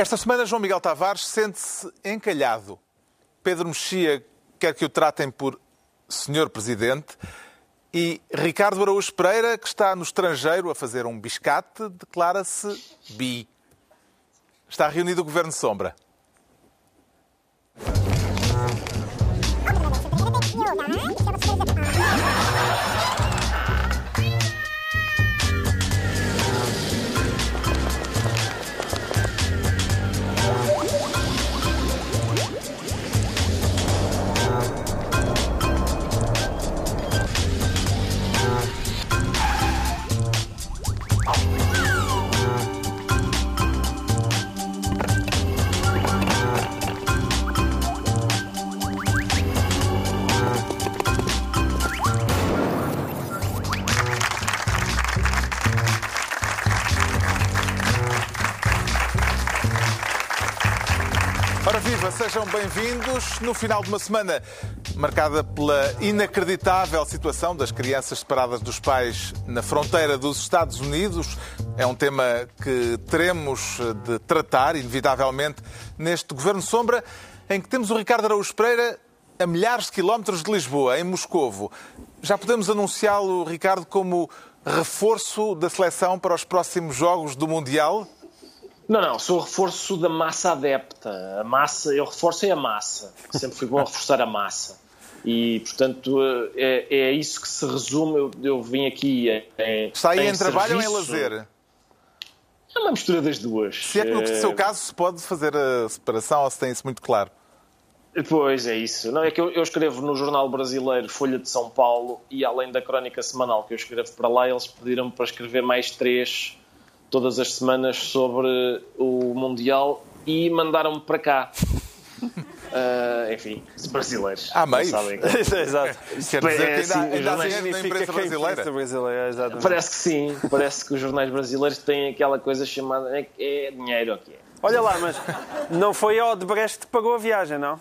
Esta semana, João Miguel Tavares sente-se encalhado. Pedro Mexia quer que o tratem por Senhor Presidente. E Ricardo Araújo Pereira, que está no estrangeiro a fazer um biscate, declara-se bi. Está reunido o Governo Sombra. Sejam bem-vindos no final de uma semana marcada pela inacreditável situação das crianças separadas dos pais na fronteira dos Estados Unidos. É um tema que teremos de tratar, inevitavelmente, neste Governo Sombra, em que temos o Ricardo Araújo Pereira a milhares de quilómetros de Lisboa, em Moscovo. Já podemos anunciá-lo, Ricardo, como reforço da seleção para os próximos Jogos do Mundial? Não, não, sou o reforço da massa adepta. A massa, eu reforço é a massa. Sempre fui bom a reforçar a massa. E, portanto, é, é isso que se resume. Eu, eu vim aqui. É, Está aí em, trabalho ou em lazer? É uma mistura das duas. Se é que no Eh, seu caso se pode fazer a separação ou se tem isso muito claro? Pois é isso. Não é que eu, eu escrevo no jornal brasileiro Folha de São Paulo e além da crónica semanal que eu escrevo para lá, eles pediram-me para escrever mais três todas as semanas sobre o Mundial e mandaram-me para cá. Ah, enfim, os brasileiros. Há não meios. sabem. Exato. Quer dizer É, que ainda, ainda há jornais na Significa imprensa brasileira. imprensa brasileira. Parece que sim, parece que os jornais brasileiros têm aquela coisa chamada é, é dinheiro, ok. Olha lá, mas não foi a Odebrecht que pagou a viagem, não?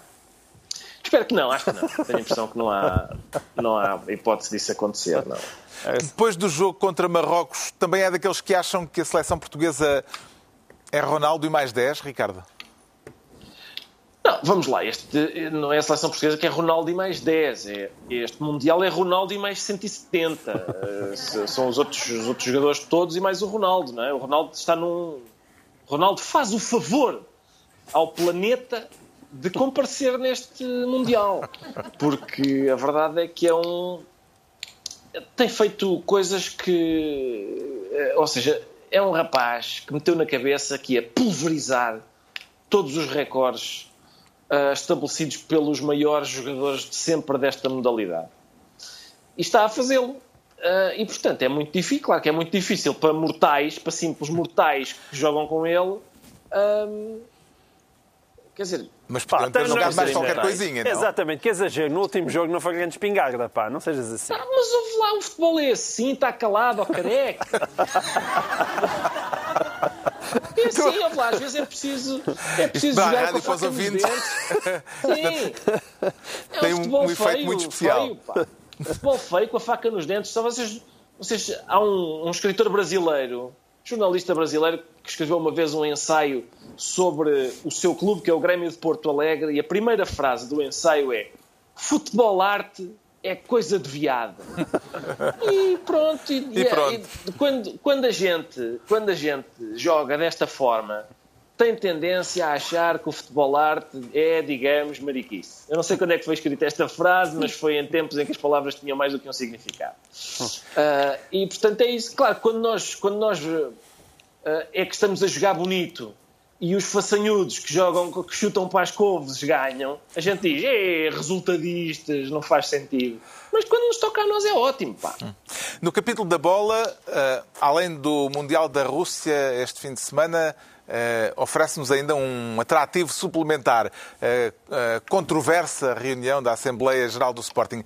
Espero que não, acho que não. Tenho a impressão que não há, não há hipótese disso acontecer, não. Depois do jogo contra Marrocos, também é daqueles que acham que a seleção portuguesa é Ronaldo e mais 10, Ricardo? Não, vamos lá, este não é a seleção portuguesa que é Ronaldo e mais 10. É, este Mundial é Ronaldo e mais 170. Eh, São os outros, os outros jogadores todos e mais o Ronaldo, não é? O Ronaldo está num. O Ronaldo faz o favor ao planeta de comparecer neste Mundial. Porque a verdade é que é um. Tem feito coisas que. eh, Ou seja, é um rapaz que meteu na cabeça que ia pulverizar todos os recordes ah, estabelecidos pelos maiores jogadores de sempre desta modalidade. E está a fazê-lo. Ah, e, portanto, é muito difícil. Claro que é muito difícil para mortais, para simples mortais que jogam com ele. ahm, quer dizer, Mas Pá, jogado não- mais qualquer coisinha, não? Exatamente, que exagero. No último jogo não foi grande espingarda, pá. Não sejas assim. ah, mas ouve lá, o futebol é assim, está calado, ó careca. É assim, ouve lá, às vezes é preciso, é preciso dá jogar com os faca nos ouvintes. dentes. Sim. É Tem um- futebol um efeito feio, muito especial. feio, pá. futebol feio com a faca nos dentes. Só vocês, vocês há um, um escritor brasileiro, jornalista brasileiro, que escreveu uma vez um ensaio sobre o seu clube, que é o Grêmio de Porto Alegre, e a primeira frase do ensaio é: Futebol arte é coisa de viado. E pronto. E, E pronto. e quando, quando, a gente, quando a gente joga desta forma, tem tendência a achar que o futebol arte é, digamos, mariquice. Eu não sei quando é que foi escrita esta frase, mas foi em tempos em que as palavras tinham mais do que um significado. Ah, e, portanto, é isso. Claro, quando nós, quando nós ah, é que estamos a jogar bonito e os façanhudos que jogam, que chutam para as couves ganham, a gente diz, é, resultadistas, não faz sentido. Mas quando nos toca a nós é ótimo, pá. No capítulo da bola, eh, além do Mundial da Rússia este fim de semana, oferece-nos ainda um atrativo suplementar. eh, a controversa reunião da Assembleia Geral do Sporting.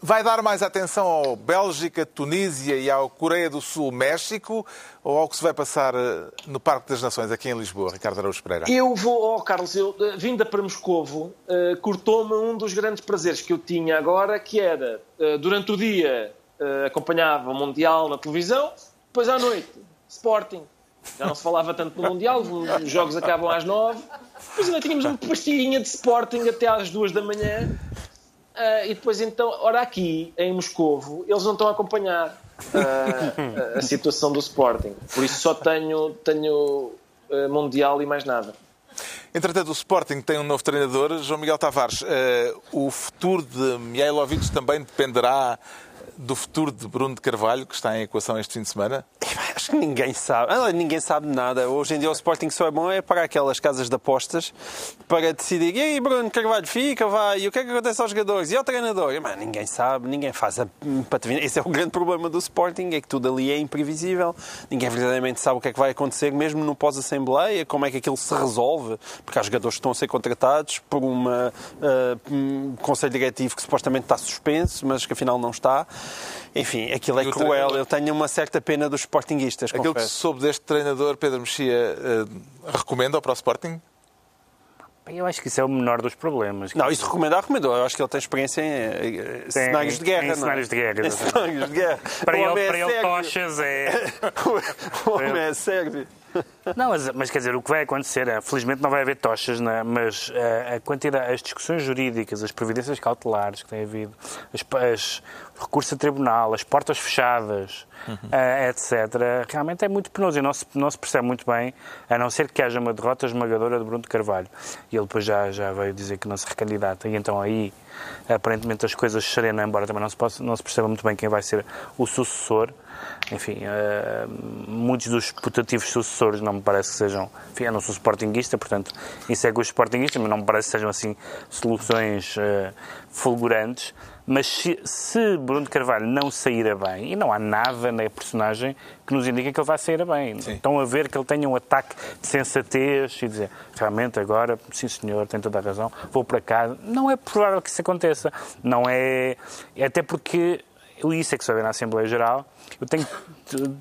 Vai dar mais atenção ao Bélgica, Tunísia e ao Coreia do Sul, México, ou ao que se vai passar eh, no Parque das Nações, aqui em Lisboa, Ricardo Araújo Pereira? Eu vou, oh Carlos, eu, eh, vinda para Moscovo, eh, cortou-me um dos grandes prazeres que eu tinha agora, que era, eh, durante o dia, eh, acompanhava o Mundial na televisão, depois à noite, Sporting. Já não se falava tanto no Mundial, os jogos acabam às nove. Depois ainda tínhamos uma pastilhinha de Sporting até às duas da manhã. Uh, e depois então, ora aqui, em Moscovo, eles não estão a acompanhar uh, a situação do Sporting. Por isso só tenho, tenho uh, Mundial e mais nada. Entretanto, o Sporting tem um novo treinador, João Miguel Tavares. o futuro de Mihailovic também dependerá do futuro de Bruno de Carvalho, que está em equação este fim de semana? Acho que ninguém sabe. Ah, ninguém sabe nada. Hoje em dia o Sporting só é bom é para aquelas casas de apostas para decidir. E aí, Bruno Carvalho fica, vai. E o que é que acontece aos jogadores? E ao treinador? Mas ninguém sabe, ninguém faz a Esse é o grande problema do Sporting, é que tudo ali é imprevisível. Ninguém verdadeiramente sabe o que é que vai acontecer, mesmo no pós-assembleia, como é que aquilo se resolve, porque há jogadores que estão a ser contratados por uma, uh, um conselho diretivo que supostamente está suspenso, mas que afinal não está. Enfim, aquilo é cruel. Treinador... Eu tenho uma certa pena dos sportinguistas. Aquilo confesso. que soube deste treinador, Pedro Mexia, uh, recomenda para o Sporting? Eu acho que isso é o menor dos problemas. Não, isso recomendar, recomendou. Eu acho que ele tem experiência em, em tem, cenários de guerra. Em, cenários de guerra. Em cenários de guerra. para ele, é para ele tochas é... o homem é sérvio. Não, mas, mas, quer dizer, o que vai acontecer é, felizmente não vai haver tochas, né? mas a, eh, a quantidade, as discussões jurídicas, as providências cautelares que tem havido, as, as recursos a tribunal, as portas fechadas, uhum. uh, etc., realmente é muito penoso e não se, não se percebe muito bem, a não ser que haja uma derrota esmagadora de Bruno de Carvalho. E ele depois já, já veio dizer que não se recandidata, e então aí aparentemente as coisas serenam, embora também não se, possa, não se perceba muito bem quem vai ser o sucessor enfim, uh, muitos dos putativos sucessores não me parece que sejam. Enfim, eu não sou sportinguista, portanto, isso é os sportinguistas, mas não me parece que sejam assim soluções uh, fulgurantes. Mas se, se, Bruno Carvalho não sair bem, e não há nada na personagem que nos indique que ele vai sair bem, sim. estão a ver que ele tenha um ataque de sensatez e dizer realmente agora, sim senhor, tem toda a razão, vou para cá. Não é provável que isso aconteça. Não é. Até porque isso é que se vê na Assembleia Geral eu tenho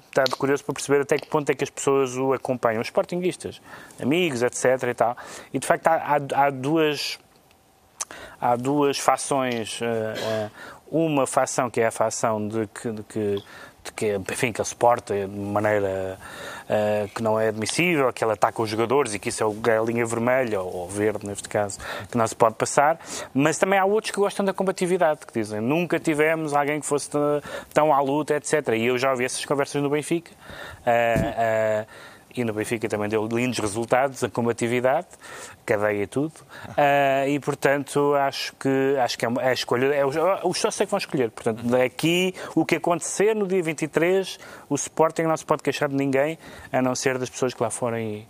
estado curioso para perceber até que ponto é que as pessoas o acompanham, os sportinguistas, amigos, etc. e tal. E de facto há, há, há duas há duas fações. Uh, uh, uma fação que é a fação de que, de que de que, enfim, que ele se porta de maneira uh, que não é admissível, que ele ataca os jogadores e que isso é a linha vermelha, ou verde neste caso, que não se pode passar. Mas também há outros que gostam da combatividade, que dizem nunca tivemos alguém que fosse tão à luta, etc. E eu já ouvi essas conversas no Benfica. Uh, uh, e no Benfica também deu lindos resultados, a combatividade, cadeia e tudo. Uh, e, portanto, acho que, acho que é, é a escolha, é, os, os sócios é que vão escolher. Portanto, daqui, o que acontecer no dia 23, o Sporting não se pode queixar de ninguém, a não ser das pessoas que lá forem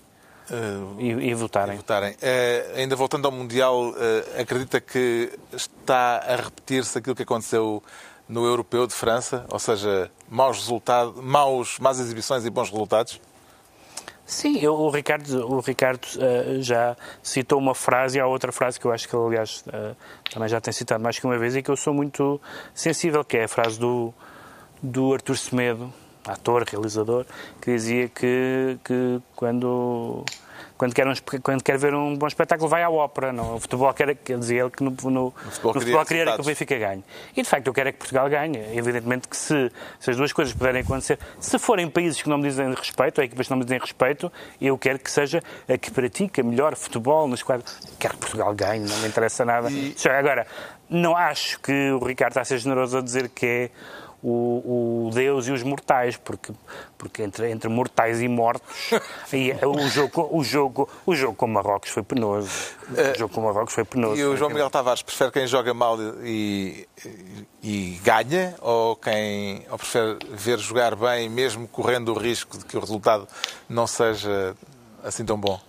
Uh, e, e, votarem. E votarem. Uh, ainda voltando ao Mundial, acredita que está a repetir-se aquilo que aconteceu no Europeu de França? Ou seja, maus resultados, maus, más exibições e bons resultados? Sim, eu, o Ricardo, o Ricardo uh, já citou uma frase e há outra frase que eu acho que ele, aliás, uh, também já tem citado mais que uma vez e que eu sou muito sensível, que é a frase do, do Artur Semedo, ator, realizador, que dizia que, que quando quando quer, um, quando quer ver um bom espetáculo, vai à ópera. Não? O futebol quer, quer dizer ele que no, no, no futebol, no futebol queria que o Benfica ganhe. E de facto eu quero é que Portugal ganhe. Evidentemente que se, se as duas coisas puderem acontecer, se forem países que não me dizem respeito, ou equipas que não me dizem respeito, eu quero que seja a que pratica melhor futebol nos quadros. Quero que Portugal ganhe, não me interessa nada. E... Agora, não acho que o Ricardo está a ser generoso a dizer que é o, o Deus e os mortais, porque, porque entre, entre mortais e mortos, e o, jogo, o, jogo, o jogo com Marrocos foi penoso. O jogo com Marrocos foi penoso. E o João Miguel Tavares prefere quem joga mal e, e, ganha, ou quem ou prefere ver jogar bem, mesmo correndo o risco de que o resultado não seja assim tão bom?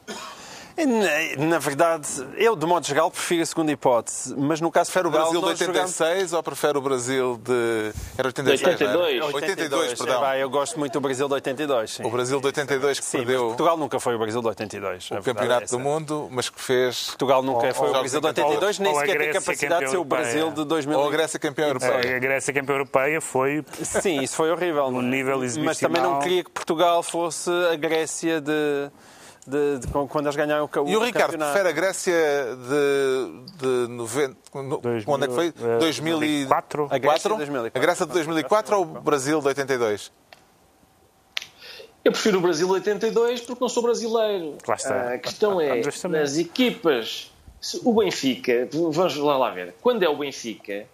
Na verdade, eu, de modo geral, prefiro a segunda hipótese. Mas no caso, prefere o Brasil de 86 jogamos... ou prefere o Brasil de. Era 86? 82. 82, 82 perdão. É, eu gosto muito do Brasil de 82. Sim. O Brasil de 82 que sim, perdeu. Portugal nunca foi o Brasil de 82. O campeonato é do mundo, mas que fez. Portugal nunca ou, foi o Brasil de 82, nem sequer tem capacidade de ser o Brasil de 2000. Ou a Grécia campeã europeia. A Grécia campeã europeia foi. Sim, isso foi horrível. Um nível Mas também não queria que Portugal fosse a Grécia de de, de, quando eles ganharam o, E o Ricardo campeonato. prefere a Grécia de, de 90. quando é que foi? 2004? A Grécia, 2004. a Grécia de 2004 ou o Brasil de 82? Eu prefiro o Brasil 82 porque não sou brasileiro. Lá está. A questão é, Andrés também. nas equipas, o Benfica, vamos lá, lá ver, quando é o Benfica,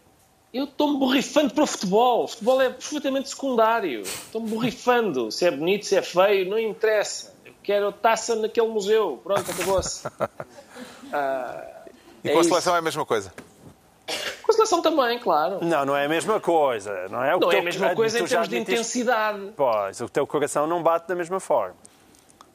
eu estou-me borrifando para o futebol. O futebol é perfeitamente secundário. Estou-me borrifando. Se é bonito, se é feio, não interessa. Quero a taça naquele museu. Pronto, acabou-se. Ah, E é com a isso. seleção é a mesma coisa. Com a seleção também, claro. Não, não é a mesma coisa. Não é, o Não teu- é a mesma coisa em termos de intensidade. Pois, o teu coração não bate da mesma forma.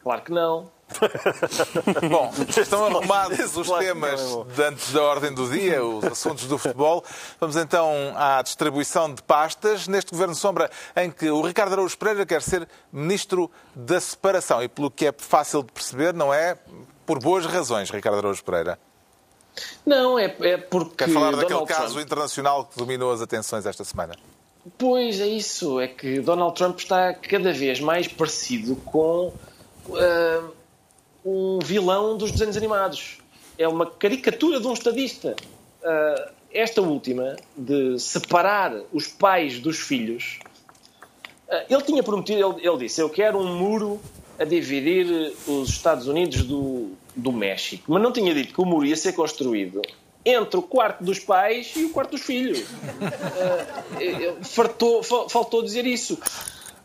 Claro que não. Bom, estão arrumados os temas é de antes da ordem do dia, os assuntos do futebol. Vamos então à distribuição de pastas neste Governo Sombra em que o Ricardo Araújo Pereira quer ser Ministro da Separação e pelo que é fácil de perceber, não é por boas razões, Ricardo Araújo Pereira. Não, é, é porque. Quer falar daquele Donald caso Trump, internacional que dominou as atenções esta semana. Pois é isso, é que Donald Trump está cada vez mais parecido com ah, um vilão dos desenhos animados. É uma caricatura de um estadista. Ah, esta última, de separar os pais dos filhos, ah, ele tinha prometido, ele, ele disse, eu quero um muro a dividir os Estados Unidos do, do México. Mas não tinha dito que o muro ia ser construído entre o quarto dos pais e o quarto dos filhos. Eh, fartou, fa- faltou dizer isso.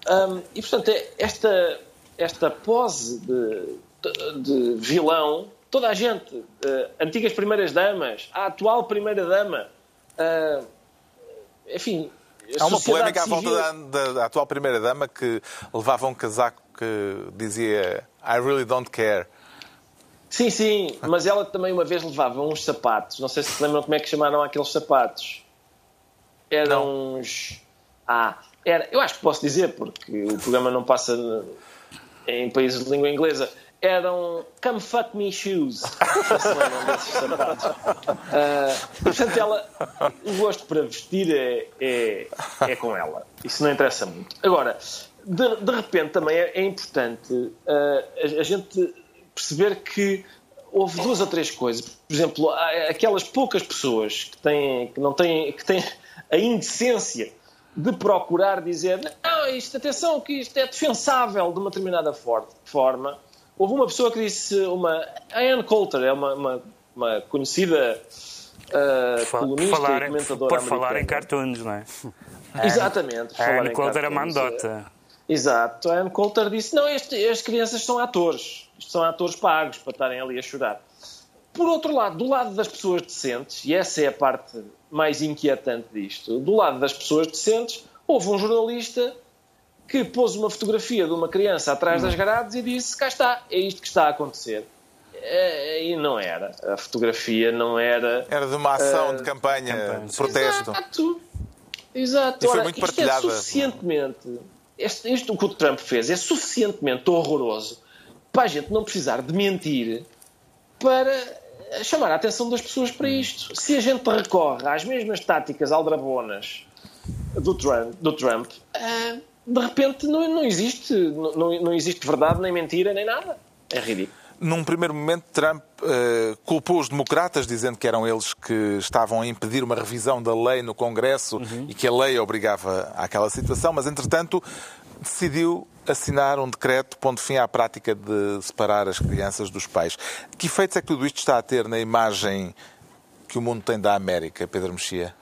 Ahm, e, portanto, é- esta, esta pose de, de- de vilão, toda a gente, eh, antigas primeiras-damas, a atual primeira-dama, ah, enfim... a Há uma polémica à volta civil- da, da- da atual Primeira-Dama que levava um casaco que dizia I really don't care. Sim, sim, mas ela também uma vez levava uns sapatos. Não sei se se lembram como é que chamaram aqueles sapatos. Eram uns. Ah, era... eu acho que posso dizer, porque o programa não passa em países de língua inglesa. Eram Come Fuck Me Shoes. Ah, portanto, ela, o gosto para vestir é, é, é com ela. Isso não interessa muito. Agora, de, de repente também é, é importante ah, a, a gente perceber que houve duas ou três coisas. Por exemplo, aquelas poucas pessoas que, têm, que não têm, que têm a indecência de procurar dizer não, isto, atenção, que isto é defensável de uma determinada for- forma. Houve uma pessoa que disse, uma, a Ann Coulter, é uma, uma, uma conhecida ah, Fa- colunista falar, e em- comentadora por falar em cartoons, não é? Exatamente. A Anne Coulter é mandota. Exato. A Anne Coulter disse: não, este- as crianças são atores. Isto são atores pagos para estarem ali a chorar. Por outro lado, do lado das pessoas decentes, e essa é a parte mais inquietante disto, do lado das pessoas decentes, houve um jornalista que pôs uma fotografia de uma criança atrás das grades e disse: cá está, é isto que está a acontecer. Eh, E não era. A fotografia não era. Era de uma ação Ah, de campanha, campanha. de protesto. Exato. Exato. E foi Ora, muito isto partilhada. é suficientemente. Este, isto que o Trump fez é suficientemente horroroso para a gente não precisar de mentir para chamar a atenção das pessoas para isto. Se a gente recorre às mesmas táticas aldrabonas do Trump, do Trump ah, de repente não, não existe não, não existe verdade, nem mentira, nem nada. É ridículo. Num primeiro momento, Trump eh, culpou os democratas, dizendo que eram eles que estavam a impedir uma revisão da lei no Congresso e que a lei obrigava àquela situação, mas, entretanto, decidiu assinar um decreto pondo fim à prática de separar as crianças dos pais. Que efeitos é que tudo isto está a ter na imagem que o mundo tem da América, Pedro Mexia?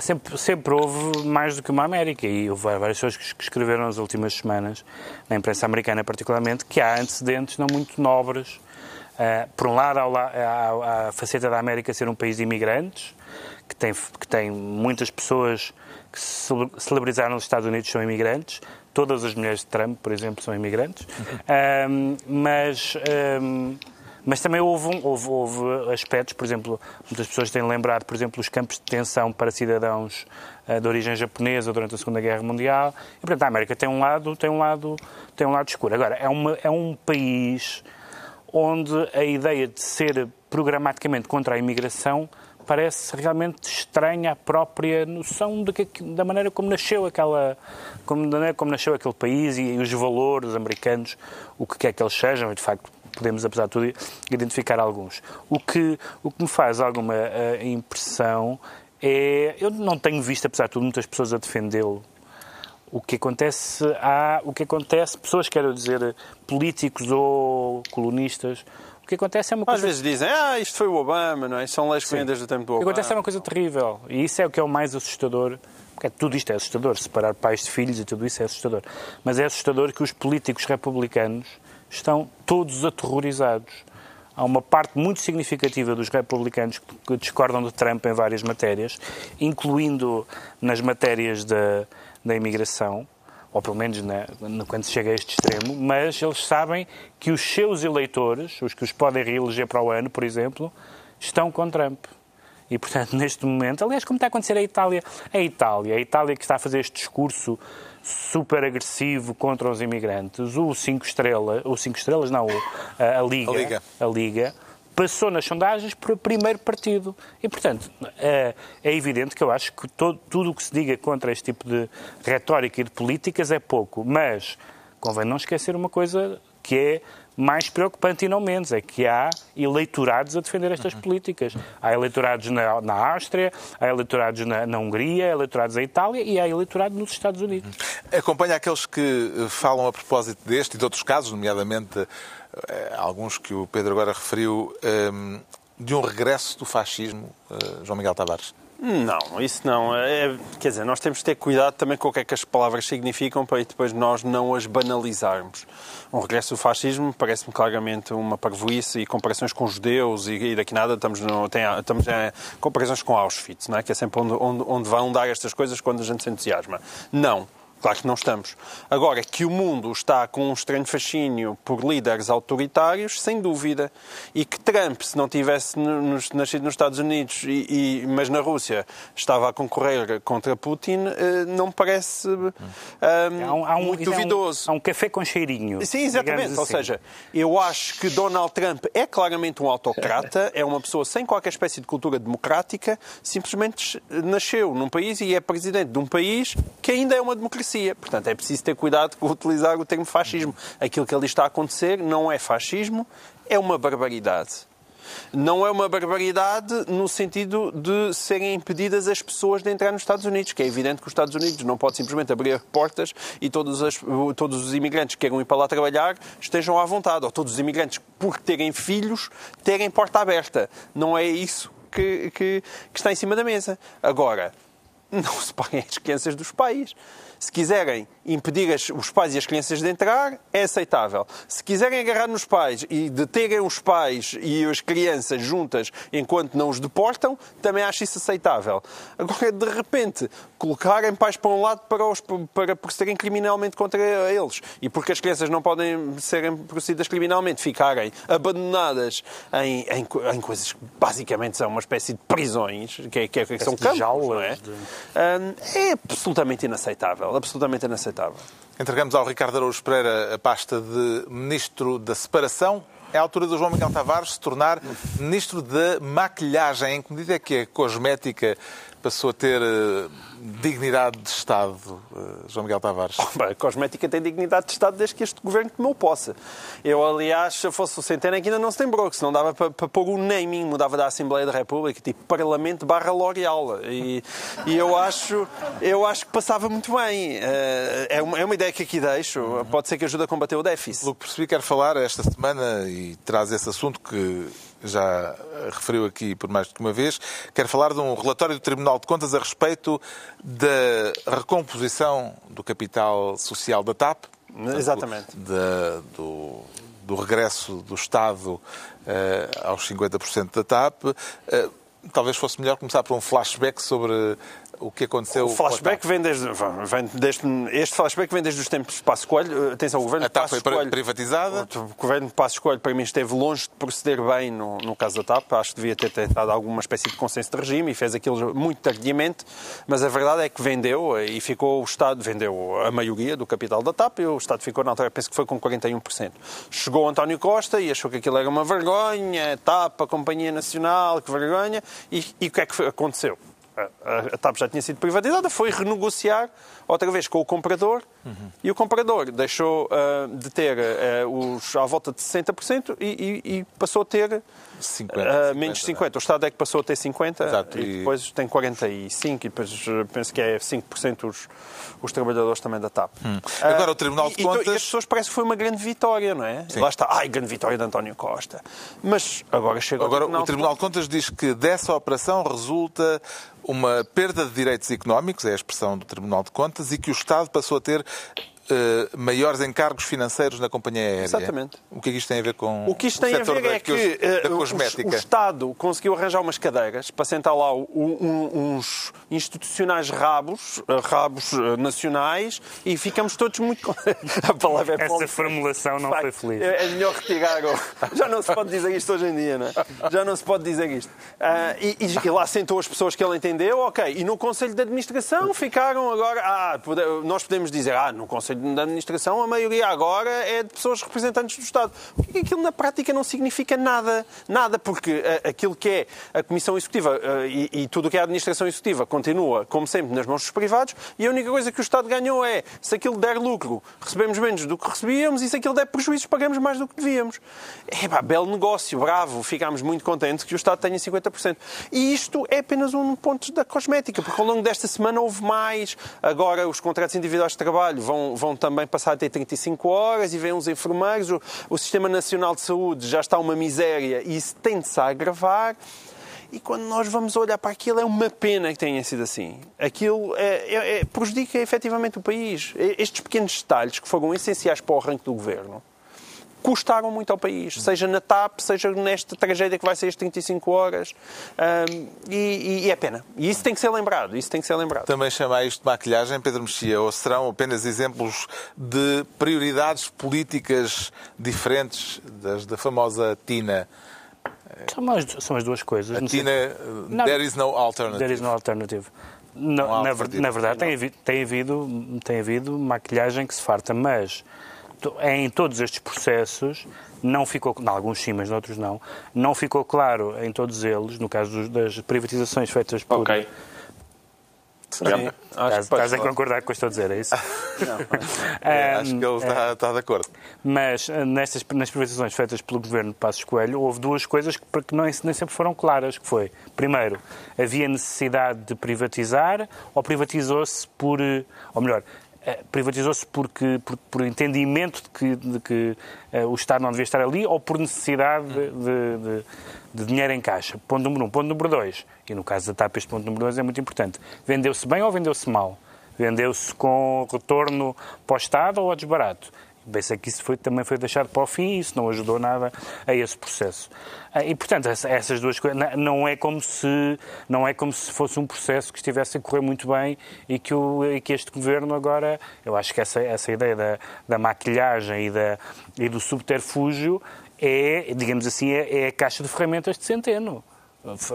Sempre, sempre houve mais do que uma América e houve várias pessoas que escreveram nas últimas semanas, na imprensa americana particularmente, que há antecedentes não muito nobres. Ah, por um lado, há, a faceta da América ser um país de imigrantes, que tem, que tem muitas pessoas que se cele- celebrizaram nos Estados Unidos são imigrantes. Todas as mulheres de Trump, por exemplo, são imigrantes. Ahm, mas, ahm, mas também houve, um- houve, houve aspectos, por exemplo, muitas pessoas têm lembrado, por exemplo, os campos de detenção para cidadãos ah, de origem japonesa durante a Segunda Guerra Mundial. E, portanto, a América tem um lado, tem um lado, tem um lado escuro. Agora, é, uma, é um país onde a ideia de ser programaticamente contra a imigração parece realmente estranha à própria noção de que- da maneira como nasceu aquela como, da maneira como nasceu aquele país e, os valores americanos, o que quer que eles sejam, e de facto podemos, apesar de tudo, identificar alguns. O que, o que me faz alguma eh, impressão é. Eu não tenho visto, apesar de tudo, muitas pessoas a defendê-lo O que acontece há, o que acontece, pessoas quero dizer políticos ou colonistas, o que acontece é uma Às coisa vezes dizem, ah, isto foi o Obama, não é? São leis que vêm desde o tempo do o que Obama. acontece é uma coisa terrível. E isso é o que é o mais assustador. Porque tudo isto é assustador. Separar pais de filhos e tudo isso é assustador. Mas é assustador que os políticos republicanos estão todos aterrorizados. Há uma parte muito significativa dos republicanos que discordam de Trump em várias matérias, incluindo nas matérias da, da imigração, ou pelo menos na, quando se chega a este extremo, mas eles sabem que os seus eleitores, os que os podem reeleger para o ano, por exemplo, estão com Trump. E, portanto, neste momento, aliás, como está a acontecer a Itália, a Itália, a Itália que está a fazer este discurso super agressivo contra os imigrantes, o 5 estrelas, o 5 estrelas não, a, a Liga, A Liga. a Liga passou nas sondagens para o primeiro partido. E, portanto, é, é evidente que eu acho que todo, tudo o que se diga contra este tipo de retórica e de políticas é pouco. Mas convém não esquecer uma coisa que é mais preocupante e não menos, é que há eleitorados a defender estas políticas. Há eleitorados na, na Áustria, há eleitorados na, na Hungria, há eleitorados na Itália e há eleitorado nos Estados Unidos. Acompanha aqueles que eh, falam a propósito deste e de outros casos, nomeadamente alguns que o Pedro agora referiu, eh, de um regresso do fascismo, eh, João Miguel Tavares. Não, isso não. É, quer dizer, nós temos de ter cuidado também com o que é que as palavras significam para depois nós não as banalizarmos. Um regresso do fascismo parece-me claramente uma parvoíce e comparações com judeus e, e daqui nada estamos, no, tem, estamos em comparações com Auschwitz, não é? que é sempre onde, onde, onde vão dar estas coisas quando a gente se entusiasma. Não. Claro que não estamos. Agora, que o mundo está com um estranho fascínio por líderes autoritários, sem dúvida. E que Trump, se não tivesse nos- nascido nos Estados Unidos, e, e- mas na Rússia, estava a concorrer contra Putin, eh, não me parece eh, Há um, há um- muito é um- duvidoso. há um café com cheirinho. Sim, exatamente. digamos Ou assim. seja, eu acho que Donald Trump é claramente um autocrata, é uma pessoa sem qualquer espécie de cultura democrática, simplesmente nasceu num país e é presidente de um país que ainda é uma democracia. Portanto, é preciso ter cuidado com utilizar o termo fascismo. Aquilo que ali está a acontecer não é fascismo, é uma barbaridade. Não é uma barbaridade no sentido de serem impedidas as pessoas de entrar nos Estados Unidos, que é evidente que os Estados Unidos não pode simplesmente abrir portas e todos, as- todos os imigrantes que queiram ir para lá trabalhar estejam à vontade, ou todos os imigrantes, por terem filhos, terem porta aberta. Não é isso que, que- que está em cima da mesa. Agora, não se paguem as crianças dos pais. Se quiserem impedir as- os pais e as crianças de entrar, é aceitável. Se quiserem agarrar nos pais e deterem os pais e as crianças juntas enquanto não os deportam, também acho isso aceitável. Agora, de repente, colocarem pais para um lado para, os, para procederem criminalmente contra eles e porque as crianças não podem serem procedidas criminalmente, ficarem abandonadas em, em, em coisas que basicamente são uma espécie de prisões, que, é- que, é- que são campos, não é? de- Hum, é absolutamente inaceitável, absolutamente inaceitável. Entregamos ao Ricardo Araújo Pereira a pasta de Ministro da Separação. É a altura do João Miguel Tavares se tornar Ministro da Maquilhagem. Em que medida é que a cosmética passou a ter eh, dignidade de Estado, eh, João Miguel Tavares? Bem, a cosmética tem dignidade de Estado desde que este governo tomou posse. Eu, aliás, se fosse o Centeno, que ainda não se lembrou, que senão dava para, para pôr o naming, mudava da Assembleia da República, tipo Parlamento barra L'Oreal. E, e eu, acho, eu acho que passava muito bem. Eh, É uma, é uma ideia que aqui deixo. Pode ser que ajude a combater o déficit. Pelo que percebi, quer falar esta semana e traz esse assunto que já referiu aqui por mais do que uma vez. Quer falar de um relatório do Tribunal de Contas a respeito da recomposição do capital social da TAP. Exatamente. Da- do, do regresso do Estado eh, aos 50% da TAP. Eh, talvez fosse melhor começar por um flashback sobre o que aconteceu. O flashback vem desde, vem desde. Este flashback vem desde os tempos de Passo Coelho. Atenção, o governo A TAP foi Coelho. privatizada. O governo de Passos Coelho, para mim, esteve longe de proceder bem no, no caso da TAP. Acho que devia ter tentado alguma espécie de consenso de regime e fez aquilo muito tardiamente. Mas a verdade é que vendeu e ficou o Estado, vendeu a maioria do capital da TAP e o Estado ficou, na altura, penso que foi com 41%. Chegou António Costa e achou que aquilo era uma vergonha, TAP, a Companhia Nacional, que vergonha. E, e o que é que aconteceu? A, a- TAP já tinha sido privatizada, foi renegociar outra vez com o comprador, e o comprador deixou uh, de ter uh, os, à volta de 60% e, e, e passou a ter 50, uh, menos 50. O Estado é que passou a ter 50 Exato, e, e- depois tem 45 e depois penso que é 5% os, os trabalhadores também da TAP. Uh, Agora, o Tribunal de Contas- E as pessoas parece que foi uma grande vitória, não é? Sim. Lá está, ai, grande vitória de António Costa. Mas agora chega Agora, Tribunal o Tribunal de Contas diz que dessa operação resulta uma perda de direitos económicos, é a expressão do Tribunal de Contas, e que o Estado passou a ter eh, maiores encargos financeiros na companhia aérea. Exatamente. O que é que isto tem a ver com O que isto tem a setor ver da, é que cos- eh, da o- cosmética? o Estado conseguiu arranjar umas cadeiras para sentar lá o- um- uns institucionais rabos, eh, rabos nacionais, e ficamos todos muito... a palavra é Essa formulação não foi feliz. É é melhor retirar. o- Já não se pode dizer isto hoje em dia, não é? Já não se pode dizer isto. Ah, e, e- e lá sentou as pessoas que ele entendeu, ok. E no Conselho de Administração ficaram agora. Ah, pode- nós podemos dizer, ah, no Conselho de Administração a maioria agora é de pessoas representantes do Estado. O que aquilo na prática não significa nada. Nada, porque ah, aquilo que é a Comissão Executiva ah, e, e tudo o que é a Administração Executiva continua, como sempre, nas mãos dos privados e a única coisa que o Estado ganhou é se aquilo der lucro, recebemos menos do que recebíamos e se aquilo der prejuízos, pagamos mais do que devíamos. É pá, belo negócio, bravo, ficámos muito contentes que o Estado tenha 50%. E isto é apenas um ponto da cosmética, porque ao longo desta semana houve mais. Agora os contratos individuais de trabalho vão, vão também passar a ter 35 horas e vêm os enfermeiros. O, o Sistema Nacional de Saúde já está uma miséria e isso tende-se a agravar. E quando nós vamos olhar para aquilo, é uma pena que tenha sido assim. Aquilo é, é- é- prejudica efetivamente o país. Estes pequenos detalhes que foram essenciais para o arranque do governo custaram muito ao país, seja na TAP, seja nesta tragédia que vai ser as 35 horas. Ahm, e, e- e é pena. E isso tem que ser lembrado. Isso tem que ser lembrado. Também chama isto de maquilhagem, Pedro Mexia, ou serão apenas exemplos de prioridades políticas diferentes das da famosa Tina? São as, são as duas coisas. A Tina, Não. there is no alternative. There is no alternative. No- na, na verdade, tem havido, tem, havido, tem havido maquilhagem que se farta, mas em todos estes processos não ficou, em alguns sim, mas noutros não, não ficou claro em todos eles, no caso dos- das privatizações feitas por... Ok. Sim, Já. Estás, estás a concordar com o que eu estou a dizer, é isso? É, Ahm, Acho que ele está, está de acordo. Mas eh, nestas, nas privatizações feitas pelo governo de Passos Coelho, houve duas coisas que, que não, nem sempre foram claras, que foi, primeiro, havia necessidade de privatizar ou privatizou-se por, eh, ou melhor, privatizou-se porque, por, por entendimento de que, de que eh, o Estado não devia estar ali ou por necessidade de, de- de- de dinheiro em caixa. Ponto número um. Ponto número dois, e no caso da TAP este ponto número dois é muito importante, vendeu-se bem ou vendeu-se mal? Vendeu-se com retorno para o Estado ou a desbarato? Bem, sei que isso foi- também foi deixado para o fim e isso não ajudou nada a esse processo. Ah, E, portanto, essa- essas duas coisas, não é como se, não é como se fosse um processo que estivesse a correr muito bem e que, o, e que este governo agora, eu acho que essa, essa ideia da, da maquilhagem e, da, e do subterfúgio é, digamos assim, é, é a caixa de ferramentas de Centeno.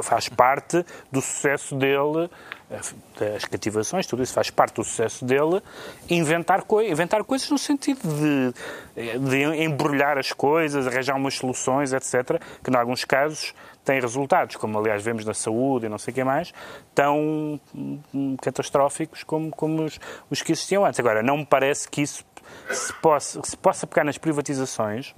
Faz parte do sucesso dele, eh, das cativações, tudo isso faz parte do sucesso dele, inventar, coi inventar coisas no sentido de, de embrulhar as coisas, arranjar umas soluções, etc., que, em alguns casos, têm resultados, como aliás vemos na saúde e não sei o que mais, tão hum, catastróficos como, como os, os que existiam antes. Agora, não me parece que isso se possa, se possa pegar nas privatizações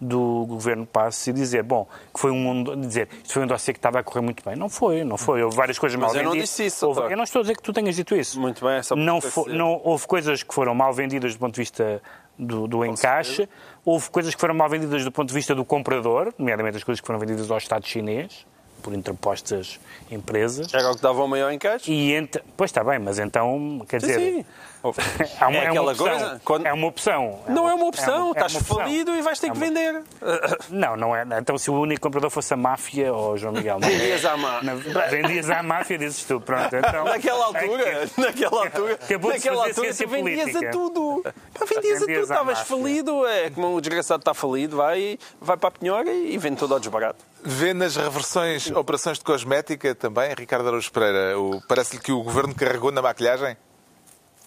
do governo Passos e dizer, bom, que foi um dizer, isto foi um dossiê que estava a correr muito bem. Não foi, não foi. Houve várias coisas Mas mal eu não vendidas. disse isso, Houve- eu não estou a dizer que tu tenhas dito isso. Muito bem, é só não, para fo- dizer. não Houve coisas que foram mal vendidas do ponto de vista do, do encaixe, houve coisas que foram mal vendidas do ponto de vista do comprador, nomeadamente as coisas que foram vendidas ao Estado chinês, por interpostas empresas. Era o que dava o maior encaixe. E ent... Pois está bem, mas então, quer dizer... Sim, Há uma, É é uma aquela opção. coisa, quando- É uma opção. Não é uma opção, é estás uma opção. falido e vais ter É que vender. Não, não é. Então, se o único comprador fosse a máfia ou João Miguel, não é? Vendias à má. Na- Vendias à máfia, dizes tu. Pronto, então. Naquela altura, naquela altura, naquela altura tu vendias a tudo. Pá, vendias a tudo, estavas máfia. falido, é como o desgraçado está falido, vai, vai para a penhora e vende tudo ao desbarato. Vê nas reversões operações de cosmética também, Ricardo Araújo Pereira, parece-lhe que o governo carregou na maquilhagem?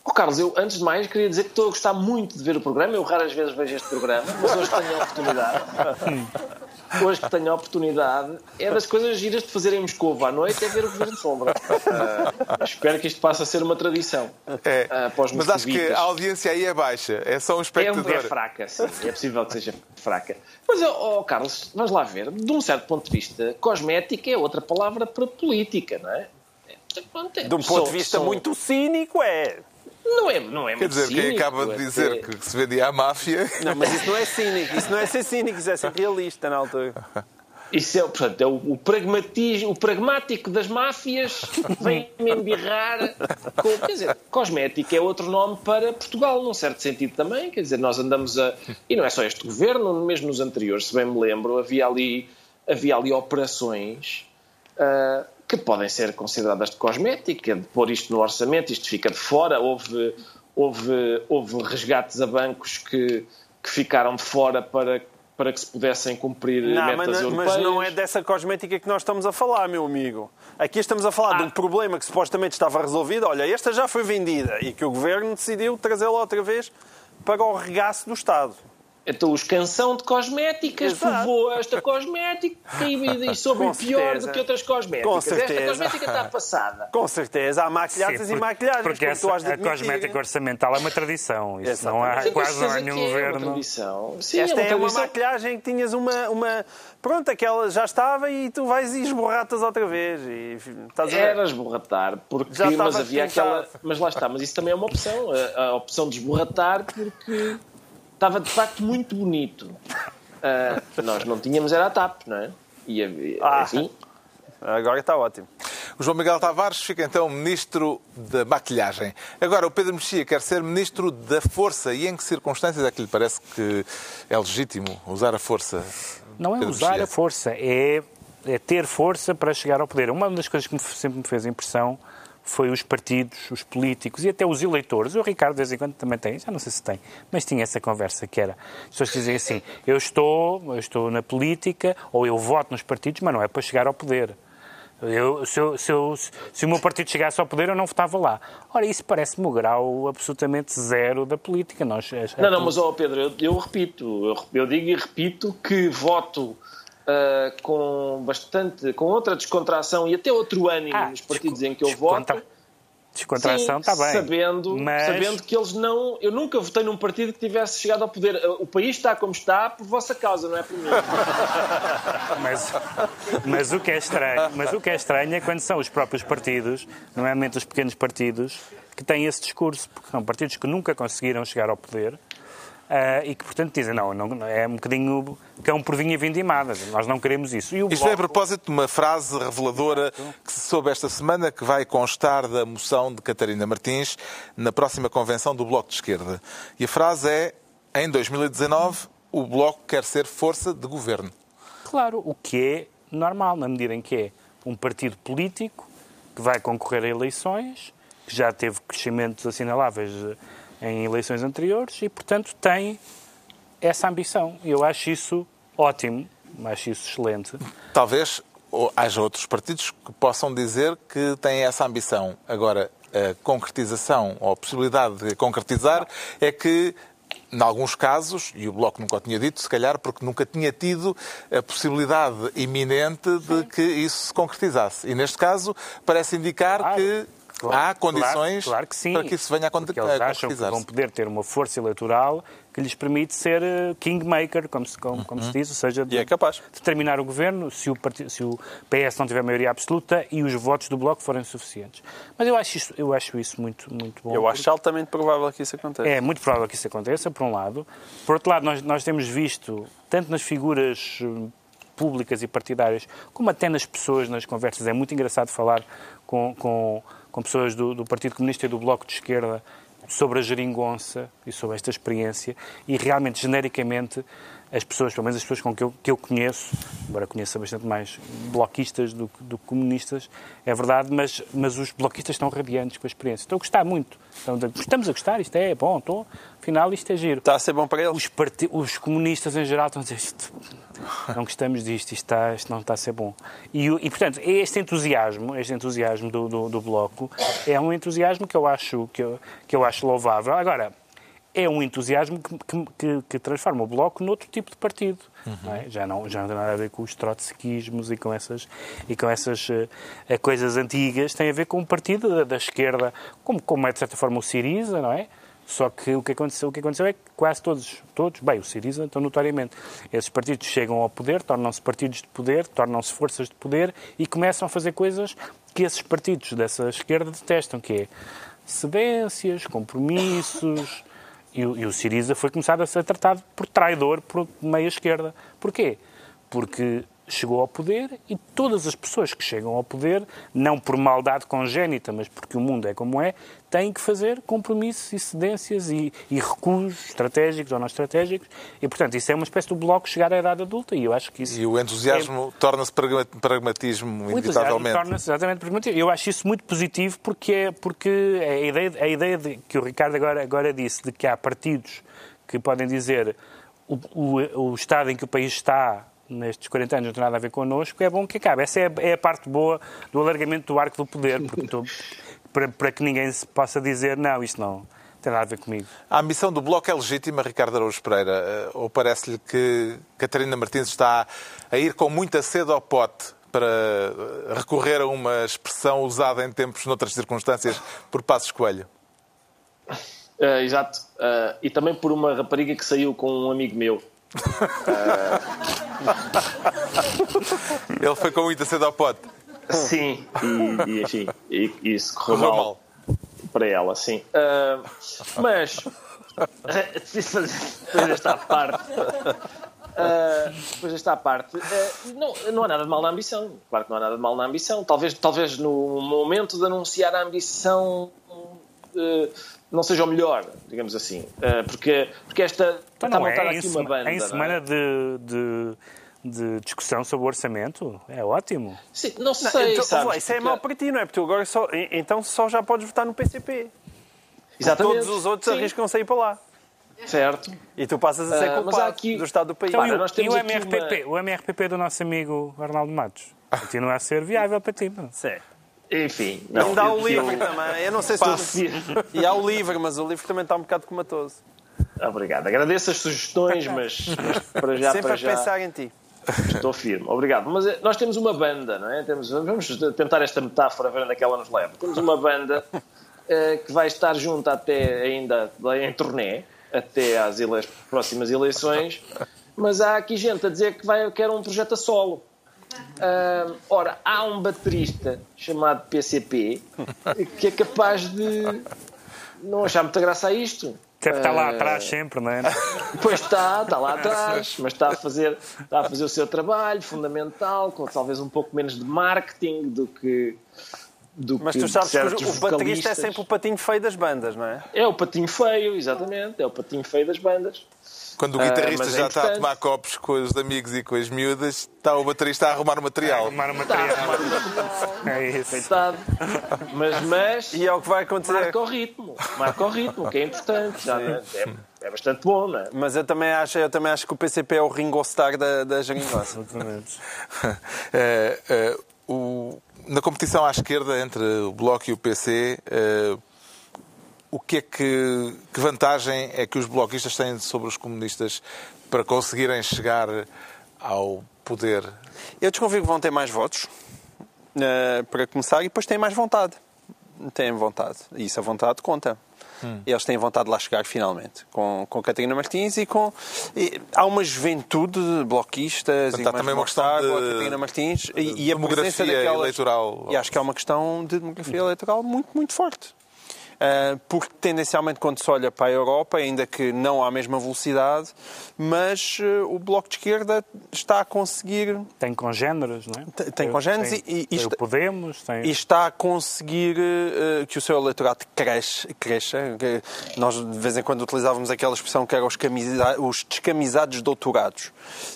Oh, Carlos, eu antes de mais queria dizer que estou a gostar muito de ver o programa. Eu raras vezes vejo este programa, mas hoje tenho a oportunidade. hoje que tenho a oportunidade, é das coisas giras de fazerem Moscou à noite, é ver o Governo de Sombra. Uh, espero que isto passe a ser uma tradição. É. Uh, Mas acho que a audiência aí é baixa, é só um espectador. É, é fraca, sim, é possível que seja fraca. Mas, oh, Carlos, vamos lá ver, de um certo ponto de vista, cosmética é outra palavra para política, não é? é de um ponto de vista muito cínico, é. Não é, não é Quer dizer, cínico, quem acaba de dizer é... que se vendia à máfia. Não, mas isso não é cínico, isso não é ser cínico, isso é ser realista na altura. Isso é, portanto, é o, o, pragmatismo, o pragmático das máfias vem me embirrar com. Quer dizer, cosmética é outro nome para Portugal, num certo sentido também. Quer dizer, nós andamos a. E não é só este governo, mesmo nos anteriores, se bem me lembro, havia ali, havia ali operações. Uh, que podem ser consideradas de cosmética, de pôr isto no orçamento, isto fica de fora. Houve, houve, houve resgates a bancos que, que ficaram de fora para, para que se pudessem cumprir não, metas mas, europeias. Mas não é dessa cosmética que nós estamos a falar, meu amigo. Aqui estamos a falar ah. de um problema que supostamente estava resolvido. Olha, esta já foi vendida e que o governo decidiu trazê-la outra vez para o regaço do Estado. Então, os canção de cosméticas, povoou esta cosmética e, e soube pior do que outras cosméticas. Com certeza. Esta cosmética está passada. Com certeza. Há porque, e maquilhagens. Porque essa, a cosmética orçamental é uma tradição. Isso não há Sim, quase não há nenhum é governo. Uma tradição. Sim, Esta é uma, é uma maquilhagem que tinhas uma, uma. Pronto, aquela já estava e tu vais e esborratas outra vez. E, estás? Era esborratar, porque. Já mas havia aquela. Mas lá está, mas isso também é uma opção. A, a opção de esborratar, porque estava de facto muito bonito. Uh, nós não tínhamos, era a TAP, não é? E, ah, enfim. Agora está ótimo. O João Miguel Tavares fica então ministro da maquilhagem. Agora, o Pedro Mexia quer ser ministro da força. E em que circunstâncias é que lhe parece que é legítimo usar a força? Não é Pedro usar Mexia? a força, é, é ter força para chegar ao poder. Uma das coisas que sempre me fez impressão foi os partidos, os políticos e até os eleitores. O Ricardo, de vez em quando, também tem, já não sei se tem, mas tinha essa conversa que era. As pessoas dizem assim: eu estou, eu estou na política ou eu voto nos partidos, mas não é para chegar ao poder. Eu, se, eu, se, eu, se, o meu partido chegasse ao poder, eu não votava lá. Ora, isso parece-me o grau absolutamente zero da política. Nós, não, não, mas, ó, Pedro, eu, eu repito, eu, digo e repito que voto uh, com bastante, com outra descontração e até outro ânimo ah, nos partidos em que eu voto. Descontração está bem. Sabendo, mas... sabendo que eles não. Eu nunca votei num partido que tivesse chegado ao poder. O país está como está por vossa causa, não é por mim. mas, mas, o que é estranho, mas o que é estranho é quando são os próprios partidos, nomeadamente os pequenos partidos, que têm esse discurso, porque são partidos que nunca conseguiram chegar ao poder e que, portanto, dizem, não, não, é um bocadinho cão por vinha vindimada, nós não queremos isso. E Isto bloco... é a propósito de uma frase reveladora que se soube esta semana, que vai constar da moção de Catarina Martins na próxima convenção do Bloco de Esquerda. E a frase é, em 2019, o Bloco quer ser força de governo. Claro, o que é normal, na medida em que é um partido político que vai concorrer a eleições, que já teve crescimentos assinaláveis em eleições anteriores e, portanto, tem essa ambição. Eu acho isso ótimo, acho isso excelente. Talvez haja outros partidos que possam dizer que têm essa ambição. Agora, a concretização ou a possibilidade de concretizar é que em alguns casos, e o Bloco nunca o tinha dito, se calhar porque nunca tinha tido a possibilidade iminente de que isso se concretizasse. E neste caso parece indicar claro. que Claro, Há condições claro, claro para que isso venha a acontecer. Eles acham que vão poder ter uma força eleitoral que lhes permite ser eh, kingmaker, como, se, como, como se uhum. diz, ou seja, de, é capaz. determinar o governo se o, partido, se o PS não tiver maioria absoluta e os votos do Bloco forem suficientes. Mas eu acho isso, eu acho isso muito, muito bom. Eu acho altamente provável que isso aconteça. É muito provável que isso aconteça, por um lado. Por outro lado, nós, nós temos visto, tanto nas figuras eh, públicas e partidárias, como até nas pessoas, nas conversas, é muito engraçado falar com, com com pessoas do, do Partido Comunista e do Bloco de Esquerda sobre a geringonça e sobre esta experiência e realmente, genericamente, as pessoas, pelo menos as pessoas com que eu, que eu conheço, embora conheça bastante mais bloquistas do que comunistas, é verdade, mas, mas os bloquistas estão radiantes com a experiência. Estão a gostar muito. Estão, estamos a gostar, isto é bom, estou, afinal isto é giro. Está a ser bom para eles. Os, os comunistas em geral estão a dizer isto, não gostamos disto, isto, está, isto não está a ser bom. E, e portanto, este entusiasmo, este entusiasmo do, do, do, Bloco, é um entusiasmo que eu acho, que eu, que eu acho louvável. Agora, é um entusiasmo que, que, que transforma o Bloco noutro tipo de partido. Uhum. Não é? já, não, já não tem nada a ver com os trotskismos e com essas, e com essas uh, coisas antigas, tem a ver com um partido da, da, esquerda, como, como é de certa forma o Siriza, não é? Só que o que aconteceu, o que aconteceu é que quase todos, todos, bem, o Siriza, então notoriamente, esses partidos chegam ao poder, tornam-se partidos de poder, tornam-se forças de poder e começam a fazer coisas que esses partidos dessa esquerda detestam, que é cedências, compromissos, e e o Siriza foi começado a ser tratado por traidor por meia esquerda. Porquê? Porque chegou ao poder e todas as pessoas que chegam ao poder, não por maldade congénita, mas porque o mundo é como é, têm que fazer compromissos e cedências e, e recusos estratégicos ou não estratégicos. E, portanto, isso é uma espécie do bloco chegar à idade adulta e eu acho que isso... E o entusiasmo é... torna-se pragmatismo, inevitavelmente. torna-se exatamente pragmatismo. Eu acho isso muito positivo porque, é, porque a ideia, a ideia de, que o Ricardo agora, agora disse de que há partidos que podem dizer o, o, o estado em que o país está nestes 40 anos não tem nada a ver connosco, é bom que acabe. Essa é a, é a parte boa do alargamento do arco do poder, para, para que ninguém se possa dizer, não, isto não tem nada a ver comigo. A ambição do Bloco é legítima, Ricardo Araújo Pereira? Eh, ou parece-lhe que Catarina Martins está a ir com muita sede ao pote para recorrer a uma expressão usada em tempos, noutras circunstâncias, por Passos Coelho? Uh, exato. Uh, e também por uma rapariga que saiu com um amigo meu. Ele foi com muita sede ao pote. Sim, e, e enfim, e, e isso correu, correu mal, mal, para ela, sim. Uh, mas, depois desta parte, uh, depois desta parte, uh, não, não há nada de mal na ambição. Claro que não há nada de mal na ambição. Talvez, talvez no momento de anunciar a ambição não seja o melhor, digamos assim. Uh, porque, porque esta. Então, está montada é, aqui uma banda. Em semana é? de, de, de, discussão sobre o orçamento, é ótimo. Sim, não sei. Não, então, sabes, isso é mau para ti, não é? Porque agora só, então só já podes votar no PCP. Exatamente. Todos os outros arriscam-se a ir para lá. Certo. E tu passas a ser uh, culpado aqui... do Estado do país. Então, Para, e, o, e o MRPP? Uma... O MRPP do nosso amigo Arnaldo Matos continua a ser viável para ti, não? Certo. Enfim, não. Ainda há o livro eu... também. Eu não sei se. Passo. E há o livro, mas o livro também está um bocado comatoso. Obrigado. Agradeço as sugestões, mas, mas para já. Sempre para a já, pensar em ti. Estou firme. Obrigado. Mas eh, nós temos uma banda, não é? Temos, vamos tentar esta metáfora, ver onde é que ela nos leva. Temos uma banda uh, que vai estar junto até ainda em turnê, até às ele... próximas eleições, mas há aqui gente a dizer que vai, quer um projeto a solo. Uh, ora, há um baterista chamado PCP que é capaz de não achar muita graça a isto. Deve estar lá atrás sempre, não é? Pois está, está lá atrás, mas está a fazer, está a fazer o seu trabalho fundamental, com talvez um pouco menos de marketing do que. Do mas que tu sabes que o baterista é sempre o patinho feio das bandas, não é? É o patinho feio, exatamente, é o patinho feio das bandas. Quando o guitarrista uh, já é está a tomar copos com os amigos e com as miúdas, está o baterista a arrumar o material. A arrumar o material. Está a arrumar o material. É isso. Coitado. Mas, mas. E é o que vai acontecer. Marca o ritmo. Marca o ritmo, que é importante. Já, é, é, bastante bom, não é? Mas eu também acho, eu também acho que o PCP é o Ringo Starr da, da Jeringossa. Exatamente. é, é, o, na competição à esquerda entre o Bloco e o PC, é, o que é que, que vantagem é que os bloquistas têm sobre os comunistas para conseguirem chegar ao poder? Eu desconfio que vão ter mais votos, uh, para começar, e depois têm mais vontade. Têm vontade. E isso a vontade conta. Hum. Eles têm vontade de lá chegar finalmente, com, com Catarina Martins e com. E, há uma juventude de bloquistas Portanto, e também uma questão de, com a Catarina Martins e, e a demografia daquelas, eleitoral. E acho que é uma questão de demografia eleitoral muito, muito forte. Eh, porque tendencialmente quando se olha para a Europa, ainda que não à mesma velocidade, mas eh, o Bloco de Esquerda está a conseguir... Tem congêneres, não é? Tem congêneres e, e, está, Podemos, tem... e está a conseguir uh, que o seu eleitorado cresce, cresça. Nós de vez em quando utilizávamos aquela expressão que eram os, os descamisados doutorados.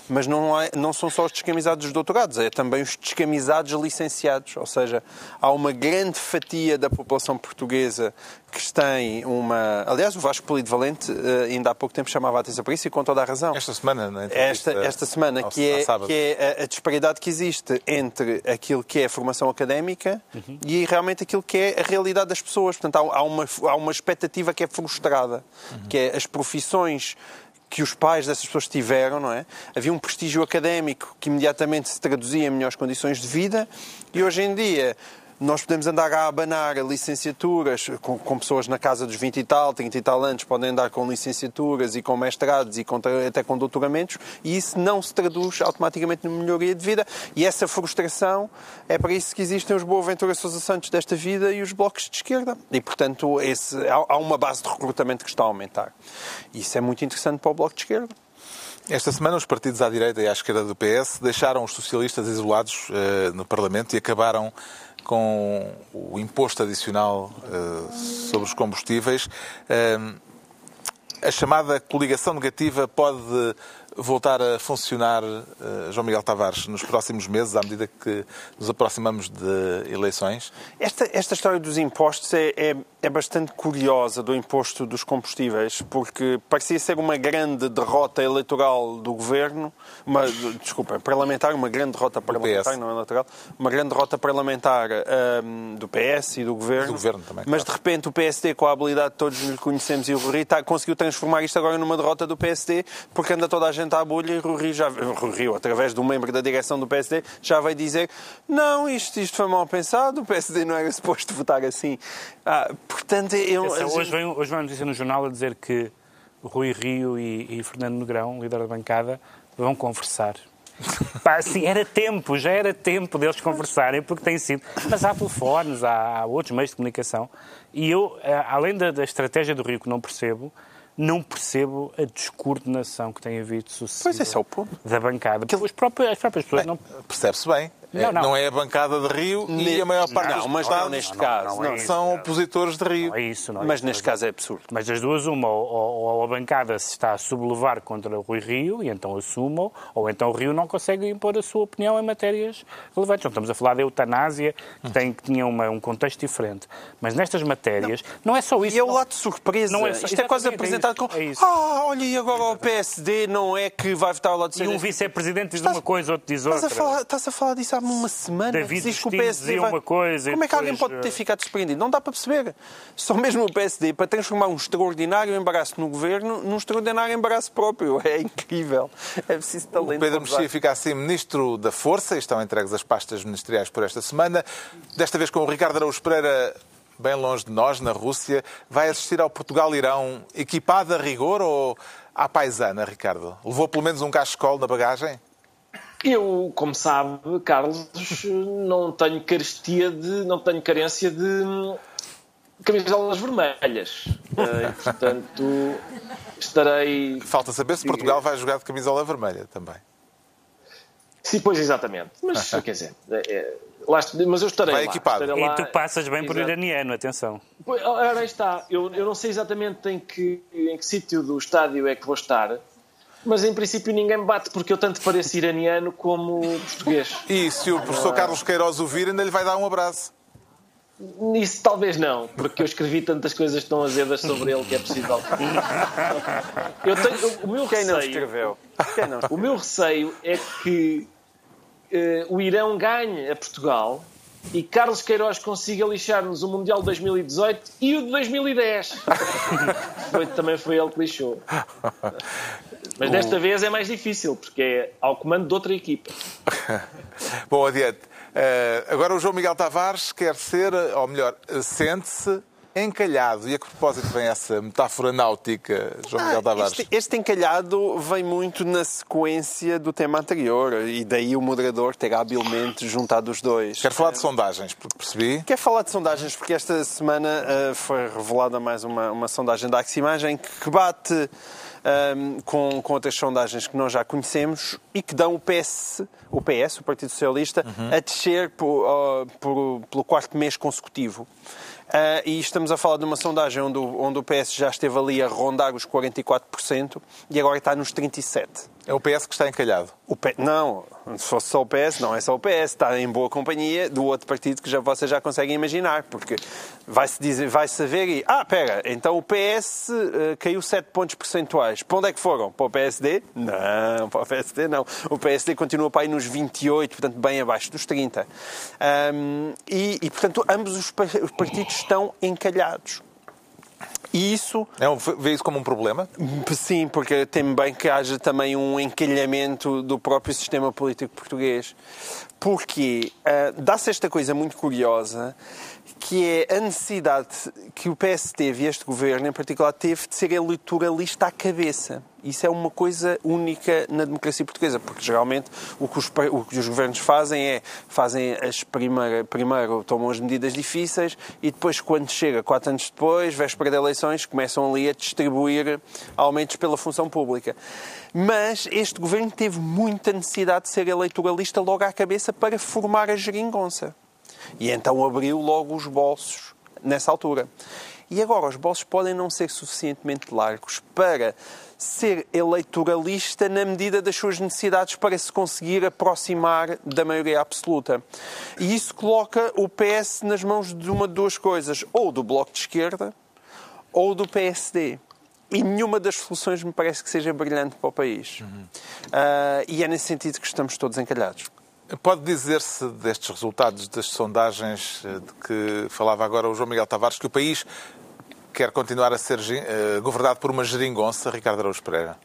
Mas não, é, não são só os descamisados doutorados, é também os descamisados licenciados. Ou seja, há uma grande fatia da população portuguesa que tem uma. Aliás, o Vasco Polido Valente eh, ainda há pouco tempo chamava a atenção para isso e com toda a razão. Esta semana, na Esta, esta semana, que, é, que é a, a disparidade que existe entre aquilo que é a formação académica e realmente aquilo que é a realidade das pessoas. Portanto, há, há uma, há uma expectativa que é frustrada, que é as profissões que os pais dessas pessoas tiveram, não é? Havia um prestígio académico que imediatamente se traduzia em melhores condições de vida e hoje em dia nós podemos andar a abanar licenciaturas com, com pessoas na casa dos 20 e tal, 30 e tal anos, podem andar com licenciaturas e com mestrados e com, até com doutoramentos, e isso não se traduz automaticamente numa melhoria de vida. E essa frustração é para isso que existem os Boaventura Sousa Santos desta vida e os blocos de esquerda. E, portanto, esse, há, há uma base de recrutamento que está a aumentar. Isso é muito interessante para o Bloco de Esquerda. Esta semana, os partidos à direita e à esquerda do PS deixaram os socialistas isolados eh, no Parlamento e acabaram com o imposto adicional eh, sobre os combustíveis. Eh, a chamada coligação negativa pode voltar a funcionar, eh, João Miguel Tavares, nos próximos meses, à medida que nos aproximamos de eleições? Esta, esta história dos impostos é, é, é bastante curiosa, do imposto dos combustíveis, porque parecia ser uma grande derrota eleitoral do governo, uma, desculpa, parlamentar, uma grande derrota parlamentar, não é eleitoral, uma grande derrota parlamentar hum, do PS e do governo. Do governo também, Mas claro. de repente o PSD, com a habilidade que todos lhe conhecemos e o Rio, está- conseguiu transformar isto agora numa derrota do PSD, porque anda toda a gente à bolha e o Rui Rio, já, Rui Rio, através de um membro da direção do PSD, já vai dizer não, isto, isto foi mal pensado, o PSD não era suposto votar assim. Ah, portanto, eu... Hoje, vem, hoje vem uma notícia no jornal a dizer que Rui Rio e, e Fernando Negrão, líder da bancada, vão conversar. Pá, assim, era tempo, já era tempo deles conversarem, porque tem sido. Mas há telefones, há, há outros meios de comunicação. E eu, eh, além da, da estratégia do Rio que não percebo, não percebo a descoordenação que tem havido sucessiva Pois esse é o ponto. da bancada. Os próprios, as próprias pessoas não. Percebe-se bem. Não, É- não. é a bancada de Rio e a maior parte Não, dos mas não neste não, caso. não é não. isso. são opositores de Rio. Não é isso, não é Mas isso. neste caso é absurdo. Mas das duas, uma, ou, ou- a bancada se está a sublevar contra o Rui Rio, e então assumam, ou então o Rio não consegue impor a sua opinião em matérias relevantes. Não estamos a falar da eutanásia, que, tem, que tinha uma- um contexto diferente. Mas nestas matérias, não, é só isso. E é o não- lado de surpresa. Não é só- Isto é quase é apresentado isso, como é isso. ah, olha, e agora o PSD não é que vai votar ao lado de E um vice-presidente diz Estás- uma coisa, outro diz Estás outra. a, falar, estás a falar disso há uma semana. David Diz que o PSD dizia vai- uma coisa Como é que alguém pode ter eh, ficado surpreendido? Não dá para perceber. Só mesmo o PSD, para transformar um extraordinário embaraço no governo num extraordinário embaraço próprio. É incrível. É preciso O talento. Pedro para usar. Mexia fica assim Ministro da Força e estão entregues as pastas ministeriais por esta semana. Desta vez com o Ricardo Araújo Pereira bem longe de nós, na Rússia. Vai assistir ao Portugal-Irão equipado a rigor ou à paisana, Ricardo? Levou pelo menos um cachecol na bagagem? Eu, como sabe, Carlos, não tenho carestia de. não tenho carência de hum, camisolas vermelhas. Eh, e, portanto, estarei. Falta saber se Portugal vai jogar de camisola vermelha também. Sim, pois exatamente. Mas, quer dizer, é, é, lá, mas eu estarei Vai lá. equipado. estarei E lá. tu passas bem por Exato. iraniano, atenção. Pois, Ora, aí está. Eu, eu não sei exatamente em que, em que sítio do estádio é que vou estar, mas em princípio ninguém me bate porque eu tanto pareço iraniano como português. E se o professor Carlos Queiroz o vir, ainda lhe vai dar um abraço. Isso talvez não, porque eu escrevi tantas coisas tão azedas sobre ele que é possível. Eu tenho, o meu Quem não receio, escreveu? Quem não o meu receio é que eh, o Irão ganhe a Portugal e Carlos Queiroz consiga lixar-nos o Mundial de 2018 e o de 2010. Foi- também foi ele que lixou. Mas desta vez é mais difícil, porque é ao comando de outra equipa. Bom, adiante. Eh, agora o João Miguel Tavares quer ser, ou melhor, eh, sente-se encalhado. E a que propósito vem essa metáfora náutica, João Miguel Tavares? Este, este encalhado vem muito na sequência do tema anterior e daí o moderador ter habilmente juntado os dois. Quero falar de sondagens, porque percebi. Quer falar de sondagens porque esta semana ah, foi revelada mais uma, uma sondagem da Aximagem que bate ahm, com, com outras sondagens que nós já conhecemos e que dão o PS, o PS, o Partido Socialista, a descer por, ah, por- pelo quarto mês consecutivo. Ah, e estamos a falar de uma sondagem onde, onde o PS já esteve ali a rondar os 44% e agora está nos 37%. É o PS que está encalhado. O P... Não, se fosse só o PS, não é só o PS, está em boa companhia do outro partido que já, vocês já conseguem imaginar, porque vai-se dizer, vai-se ver e. Ah, pera, então o PS uh, caiu 7 pontos percentuais. Para onde é que foram? Para o PSD? Não, para o PSD não. O PSD continua para aí nos 28, portanto, bem abaixo dos 30. Um, e, e, portanto, ambos os partidos estão encalhados. E isso. É um, vê isso como um problema? Sim, porque tem bem que haja também um encalhamento do próprio sistema político português. Porque uh, dá-se esta coisa muito curiosa que é a necessidade que o PS teve, e este governo em particular, teve de ser eleitoralista à cabeça. Isso é uma coisa única na democracia portuguesa, porque geralmente o que os, o que os governos fazem é fazem as primeira, primeiro tomam as medidas difíceis e depois, quando chega, quatro anos depois, véspera de eleições, começam ali a distribuir aumentos pela função pública. Mas este governo teve muita necessidade de ser eleitoralista logo à cabeça para formar a geringonça. E então abriu logo os bolsos nessa altura. E agora os bolsos podem não ser suficientemente largos para ser eleitoralista na medida das suas necessidades para se conseguir aproximar da maioria absoluta. E isso coloca o PS nas mãos de uma de duas coisas, ou do Bloco de Esquerda ou do PSD. E nenhuma das soluções me parece que seja brilhante para o país. Uhum. Uh, e é nesse sentido que estamos todos encalhados. Pode dizer-se destes resultados das sondagens eh, de que falava agora o João Miguel Tavares que o país quer continuar a ser uh, governado por uma geringonça, Ricardo Araújo Pereira?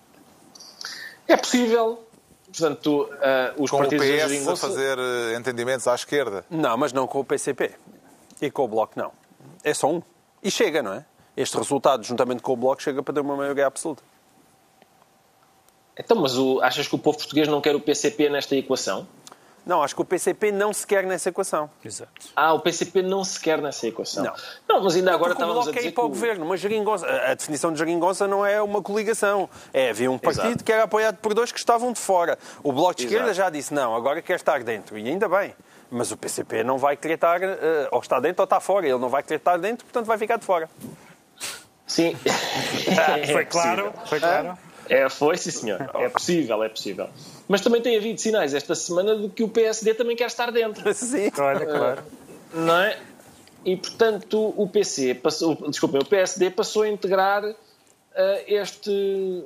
É possível. Portanto, uh, os com partidos o PS geringonça... a fazer entendimentos à esquerda? Não, mas não com o PCP. E com o Bloco, não. É só um. E chega, não é? Este resultado, juntamente com o Bloco, chega para ter uma maioria absoluta. Então, mas o, achas que o povo português não quer o PCP nesta equação? Não, acho que o PCP não se quer nessa equação. Exato. Ah, o PCP não se quer nessa equação. Não. Não, mas ainda agora estávamos Bloco a é dizer ir para o que... governo. Uma geringonça, a definição de geringonça não é uma coligação. É, havia um partido Exato. que era apoiado por dois que estavam de fora. O Bloco de Esquerda Exato. já disse, não, agora quer estar dentro. E ainda bem. Mas o PCP não vai querer estar, eh, ou está dentro ou está fora. Ele não vai querer estar dentro, portanto vai ficar de fora. Sim. É Foi claro, foi claro. É, foi, sim, senhor. É possível, é possível. Mas também tem havido sinais esta semana de que o PSD também quer estar dentro. Sim. Olha, claro. Não é? E, portanto, o PC passou, desculpem, o PSD passou a integrar este,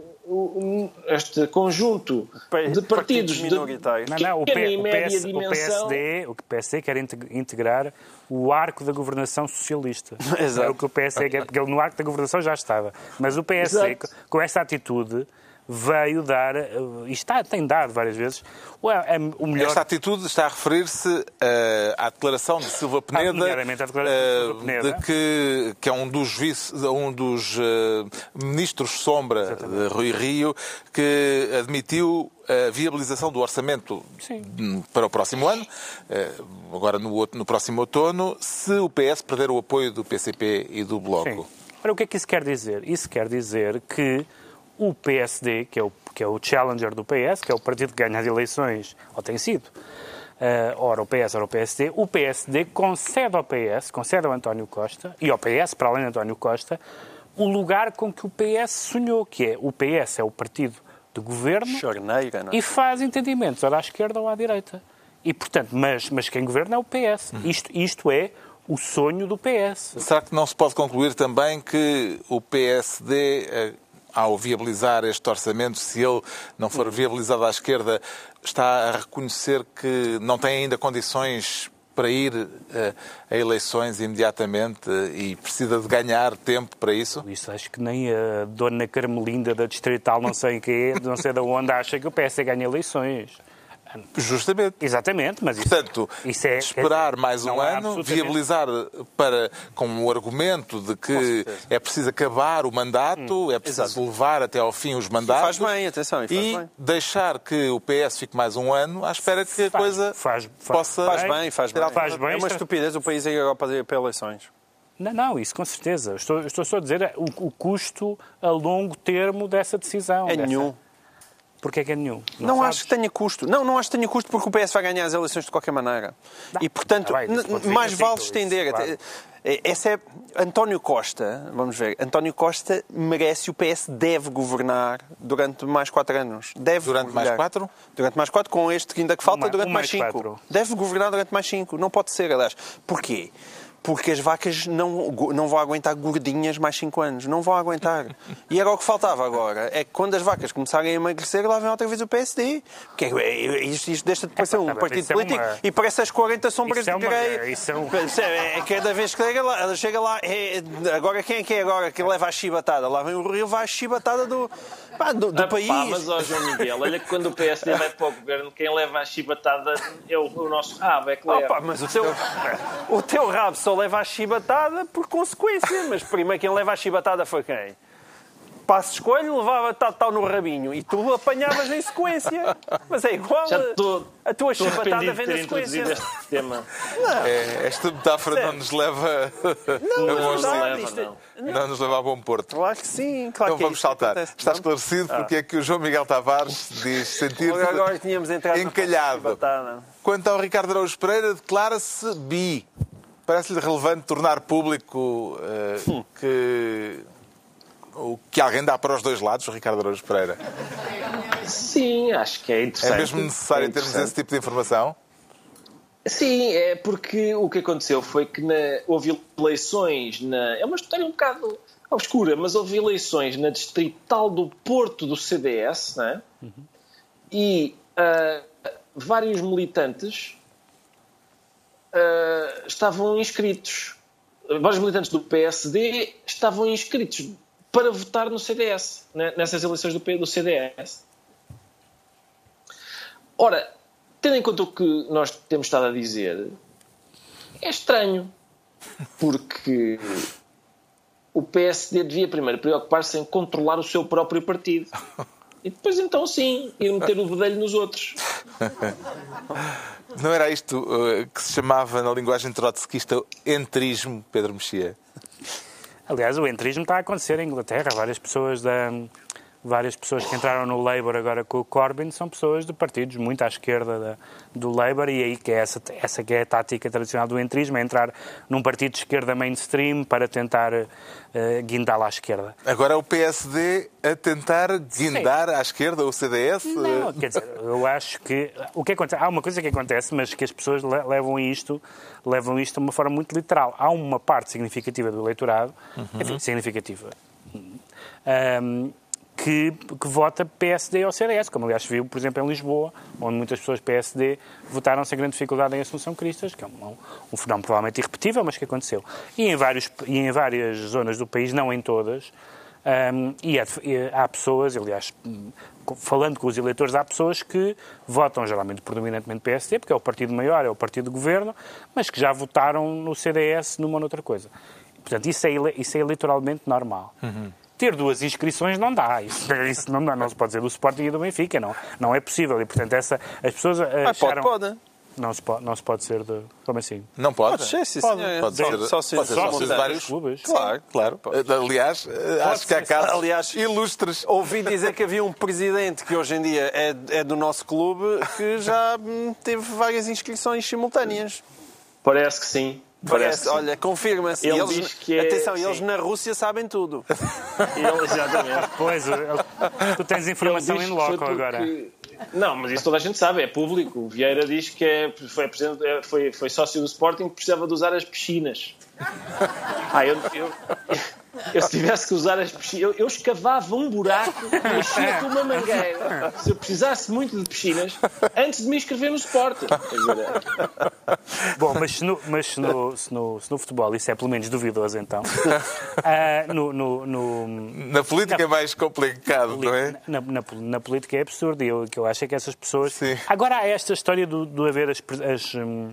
este conjunto de partidos de minoritários. Não, não, o, P- o PS o. PSD, o PSD quer integ- integrar o arco da governação socialista. Exato. É o que o PSD quer, porque ele no arco da governação já estava. Mas o PSD, Exato. com esta atitude, veio dar, eh, e está, tem dado várias vezes, o, é- o melhor... Esta atitude está a referir-se eh, à declaração de Silva Peneda, nomeadamente à declaração de eh, Peneda. de que, que é um dos, vice, um dos eh, ministros sombra de Rui Rio, que admitiu a viabilização do orçamento Sim. hum, para o próximo ano, agora no, outro- no próximo outono, se o PS perder o apoio do PCP e do Bloco. Sim. Ora, o que é que isso quer dizer? Isso quer dizer que o PSD, que é o, que é o challenger do PS, que é o partido que ganha as eleições, ou tem sido, eh, ora o PS, ora o PSD, o PSD concede ao PS, concede ao António Costa, e ao PS, para além de António Costa, o lugar com que o PS sonhou, que é o PS é o partido de governo Charneira, não é? e faz entendimentos, ou à esquerda ou à direita. E, portanto, mas, mas quem governa é o PS. Isto, isto é o sonho do PS. Será que não se pode concluir também que o PSD, eh, ao viabilizar este orçamento, se ele não for viabilizado à esquerda, está a reconhecer que não tem ainda condições para ir eh, a eleições imediatamente eh, e precisa de ganhar tempo para isso? Isso acho que nem a dona Carmelinda da Distrital, não sei o quê, não sei de onde, acha que o PS ganha eleições. Justamente. Exatamente, mas isso, Portanto, isso é, esperar mais um ano, viabilizar para, com o argumento de que é preciso acabar o mandato, é preciso exato. levar até ao fim os mandatos. faz bem, atenção, e faz e bem. deixar que o PS fique mais um ano à espera que a Faz- coisa faz- faz- possa... Faz bem, faz bem. Faz bem, é uma estupidez o país ir agora para ir para eleições. Não, não, isso com certeza. Estou, estou só a dizer o, o custo a longo termo dessa decisão. É dessa- nenhum. Porque é que é nenhum? Não, sabes? acho que tenha custo. Não, não acho que tenha custo porque o PS vai ganhar as eleições de qualquer maneira. E, portanto, Ah, bem, mais sim, vale isso, estender. claro. Eh, Essa é António Costa, vamos ver. António Costa merece, o PS deve governar durante mais quatro anos. Deve Durante mais governar. quatro? Durante mais quatro, com este que ainda que falta, Um ma- durante um mais mais cinco. quatro. Deve governar durante mais cinco. Não pode ser, aliás. Porquê? Porque as vacas não, não vão aguentar gordinhas mais 5 anos. Não vão aguentar. E era o que faltava agora. É que quando as vacas começarem a emagrecer, lá vem outra vez o PSD. Porque é- é- isto, isto deixa de parecer um tá bem, partido isso é político uma- e parece as 40 sombras Isso é de Grey. é um-? É cada vez que chega lá, chega lá é- agora quem é que é agora que leva a chibatada? Lá vem o Rio, vai a chibatada do, pá, do, do Ah, pá, país. mas, ó João Miguel, olha que quando o PSD vai para o governo, quem leva a chibatada é o, o nosso rabo, é que leva. Opa, mas o teu, o teu rabo só leva a chibatada por consequência. Mas primeiro quem leva a chibatada foi quem? Passo de escolho levava tal, tal no rabinho e tu apanhavas em sequência. Mas é igual. Já estou a tua chibatada vem na sequência. este tema. É, esta metáfora não nos leva a Não, não isto é- não. Não nos leva a bom porto. Claro que sim. Claro Então que é vamos que saltar. acontece. Está esclarecido porque é que o João Miguel Tavares diz sentir-se Agora, agora tínhamos entrado na encalhado. Quanto ao Ricardo Araújo Pereira, declara-se bi. Parece-lhe relevante tornar público eh, que, o que alguém dá para os dois lados, o Ricardo Araújo Pereira. Sim, acho que é interessante. É mesmo necessário É termos esse tipo de informação? Sim, é porque o que aconteceu foi que na- houve eleições na. É uma história um bocado obscura, mas houve eleições na distrital do Porto do CDS, né? E ah, vários militantes ah, estavam inscritos. Vários militantes do PSD estavam inscritos para votar no CDS, né? nessas eleições do, do CDS. Ora, tendo em conta o que nós temos estado a dizer, é estranho. Porque o PSD devia primeiro preocupar-se em controlar o seu próprio partido. E depois, então, sim, ir meter o bedelho nos outros. Não era isto eh, que se chamava na linguagem trotskista entrismo, Pedro Mexia? Aliás, o entrismo está a acontecer em Inglaterra. Várias pessoas da várias pessoas que entraram no Labour agora com o Corbyn são pessoas de partidos muito à esquerda da- do Labour e aí que é essa essa que é a tática tradicional do entrismo, é entrar num partido de esquerda mainstream para tentar eh, guindá-la à esquerda. Agora é o PSD a tentar guindar à esquerda o CDS? Não, quer dizer, eu acho que o que acontece, há uma coisa que acontece, mas que as pessoas le- levam isto, levam isto de uma forma muito literal. Há uma parte significativa do eleitorado, enfim, significativa, ahm, que, que vota PSD ou CDS, como aliás se viu, por exemplo, em Lisboa, onde muitas pessoas PSD votaram sem grande dificuldade em Assunção Cristas, que é um, um fenómeno provavelmente irrepetível, mas que aconteceu. E em, vários, e em várias zonas do país, não em todas, Hum, e há, e há pessoas, aliás, falando com os eleitores, há pessoas que votam geralmente predominantemente PSD, porque é o partido maior, é o partido do governo, mas que já votaram no CDS numa ou noutra coisa. Portanto, isso é, isso é eleitoralmente normal. Ter duas inscrições não dá. Isso, isso não, dá. não se pode dizer do Sporting e do Benfica. Não, não é possível. E, portanto, essa, as pessoas Ah, pode, acharam... pode. Não se pode, não se pode ser de... Como assim? Não pode? Pode ser, sim, Pode, senhor. pode Só- ser, só ser- pode ser sócio de vários clubes. Claro, claro. Aliás, eh, acho que há ser- casos aliás, ilustres. Ouvi dizer que havia um presidente que hoje em dia é, é do nosso clube que já hum, teve várias inscrições simultâneas. Parece que sim. Parece, que olha, confirma-se. Ele eles- diz que é- Atenção, eles sim. na Rússia sabem tudo. Ele, exatamente. Pois, tu tens informação em que loco agora. porque- Não, mas isso toda a gente sabe, é público. O Vieira diz que é, foi, é, foi, foi sócio do Sporting que precisava de usar as piscinas. Ah, eu, eu, eu se tivesse que usar as piscinas, eu, eu escavava um buraco e enchia com uma mangueira. Se eu precisasse muito de piscinas, antes de me inscrever no dizer, Bom, mas, se no, mas se, no, se, no, se no futebol isso é pelo menos duvidoso, então. Ah, no, no, no- Na política é mais complicado, não é? na, na- na política é absurdo. E eu, o que eu acho é que essas pessoas. Sim. Agora há esta história do, do haver as, as, hum,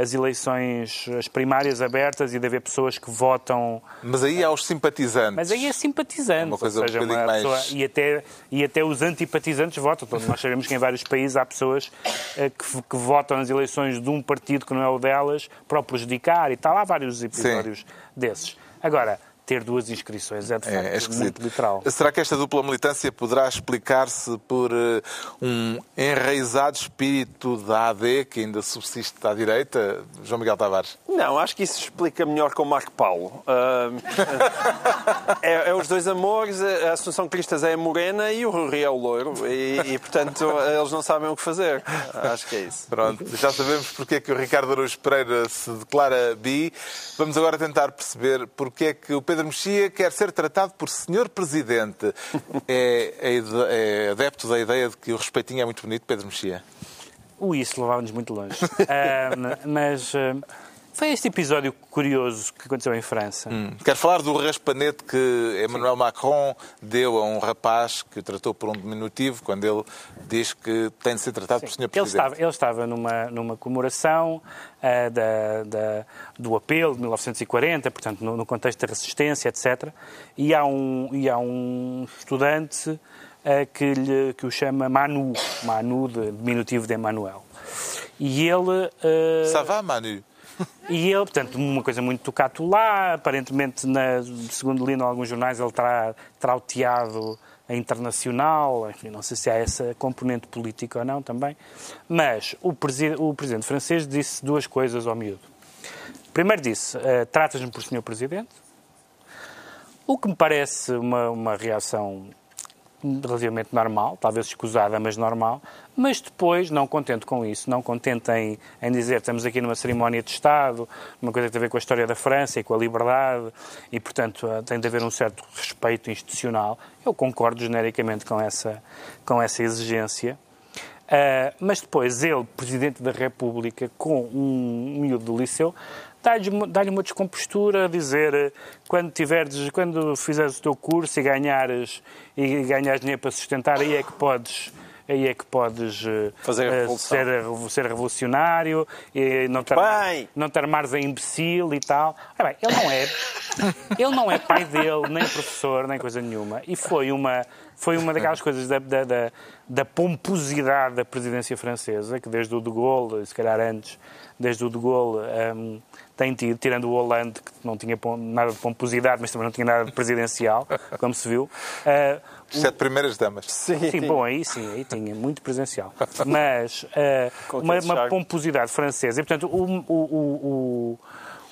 as eleições, as primárias abertas e de haver pessoas que votam. Mas aí há os simpatizantes. Mas aí é simpatizante. Uma coisa ou seja, um bocadinho mais- pessoa- e, até, e até os antipatizantes votam. Nós sabemos que em vários países há pessoas eh, que, que votam nas eleições de um partido que não é o delas para o prejudicar e tal. Há vários episódios desses. Agora, ter duas inscrições. É de facto É, é esquisito. muito literal. Será que esta dupla militância poderá explicar-se por eh, um enraizado espírito da AD que ainda subsiste à direita? João Miguel Tavares. Não, acho que isso explica melhor com o Marco Paulo. Ah, é, é os dois amores, a Assunção Cristas é a morena e o Rui é o loiro. E, e, portanto, eles não sabem o que fazer. Acho que é isso. Pronto, já sabemos porque é que o Ricardo Araújo Pereira se declara bi. Vamos agora tentar perceber porque é que o Pedro Mexia quer ser tratado por senhor presidente. É, é é adepto da ideia de que o respeitinho é muito bonito, Pedro Mexia? O isso levava-nos muito longe. Ah, mas ah, foi este episódio curioso que aconteceu em França. Hum. Quero falar do raspanete que Emmanuel Macron deu a um rapaz que o tratou por um diminutivo quando ele diz que tem de ser tratado por senhor Ele presidente. estava, ele estava numa, numa comemoração ah, da, da- do apelo de 1940, portanto, no, no contexto da resistência, etc. E há um, e há um estudante ah, que, lhe, que o chama Manu, Manu, de diminutivo de Emmanuel. E ele. ah, Ça va, Manu? E ele, portanto, uma coisa muito tocado lá, aparentemente, na, segundo li em alguns jornais, ele terá trauteado a internacional, enfim, não sei se há essa componente política ou não também, mas o, presi o presidente francês disse duas coisas ao miúdo. Primeiro disse, eh, tratas-me por senhor presidente, o que me parece uma, uma reação relativamente normal, talvez escusada, mas normal, mas depois, não contente com isso, não contente em, em dizer estamos aqui numa cerimónia de Estado, uma coisa que tem a ver com a história da França e com a liberdade, e portanto eh, tem de haver um certo respeito institucional, eu concordo genericamente com essa, com essa exigência. Uh, mas depois ele, Presidente da República, com um miúdo do liceu, dá-lhe uma, dá uma descompostura a dizer eh, quando, tiveres, quando fizeres o teu curso e ganhares, e ganhares dinheiro para sustentar, aí é que podes aí é que podes eh, Fazer a eh, ser, ser revolucionário e não te, Bem. não te armares a imbecil e tal. Ora bem, ele não é ele não é pai dele, nem professor, nem coisa nenhuma. E foi uma, foi uma daquelas coisas da, da, da, da pomposidade da presidência francesa, que desde o de Gaulle, se calhar antes, desde o de Gaulle, hum, tem tido, tirando o Hollande, que não tinha nada de pomposidade, mas também não tinha nada de presidencial, como se viu. ah, Sete primeiras damas. Sim, Sim, bom, aí sim, aí tinha muito presencial. Mas Com uma, uma pomposidade francesa. E, portanto, o, o,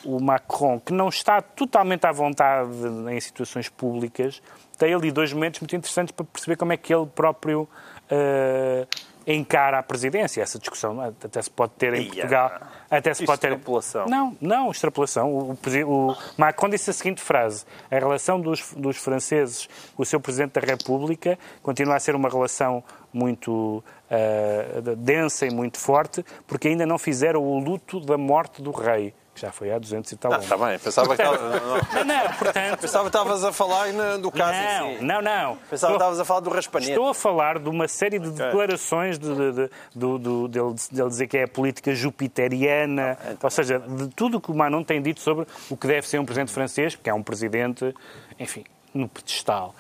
o, o, Macron, que não está totalmente à vontade em situações públicas, tem ali dois momentos muito interessantes para perceber como é que ele próprio eh, encara a presidência. Essa discussão até se pode ter em Ia. Portugal. Até se pode ter... Extrapolação. Não, não, extrapolação. O, o o Macron disse a seguinte frase: a relação dos, dos franceses com o seu Presidente da República continua a ser uma relação muito ah, densa e muito forte, porque ainda não fizeram o luto da morte do rei, que já foi há 200 e tal Ah, anos. está bem, pensava que estava- não, não. Portanto. Pensava que estavas a falar do caso Não, em si. não, não. Pensava que estavas a falar do raspanete. Estou a falar de uma série de declarações de, de, de, do- dele, dizer que é a política jupiteriana, ou seja, de tudo o que o Manon tem dito sobre o que deve ser um presidente francês, porque é um presidente, enfim, no pedestal.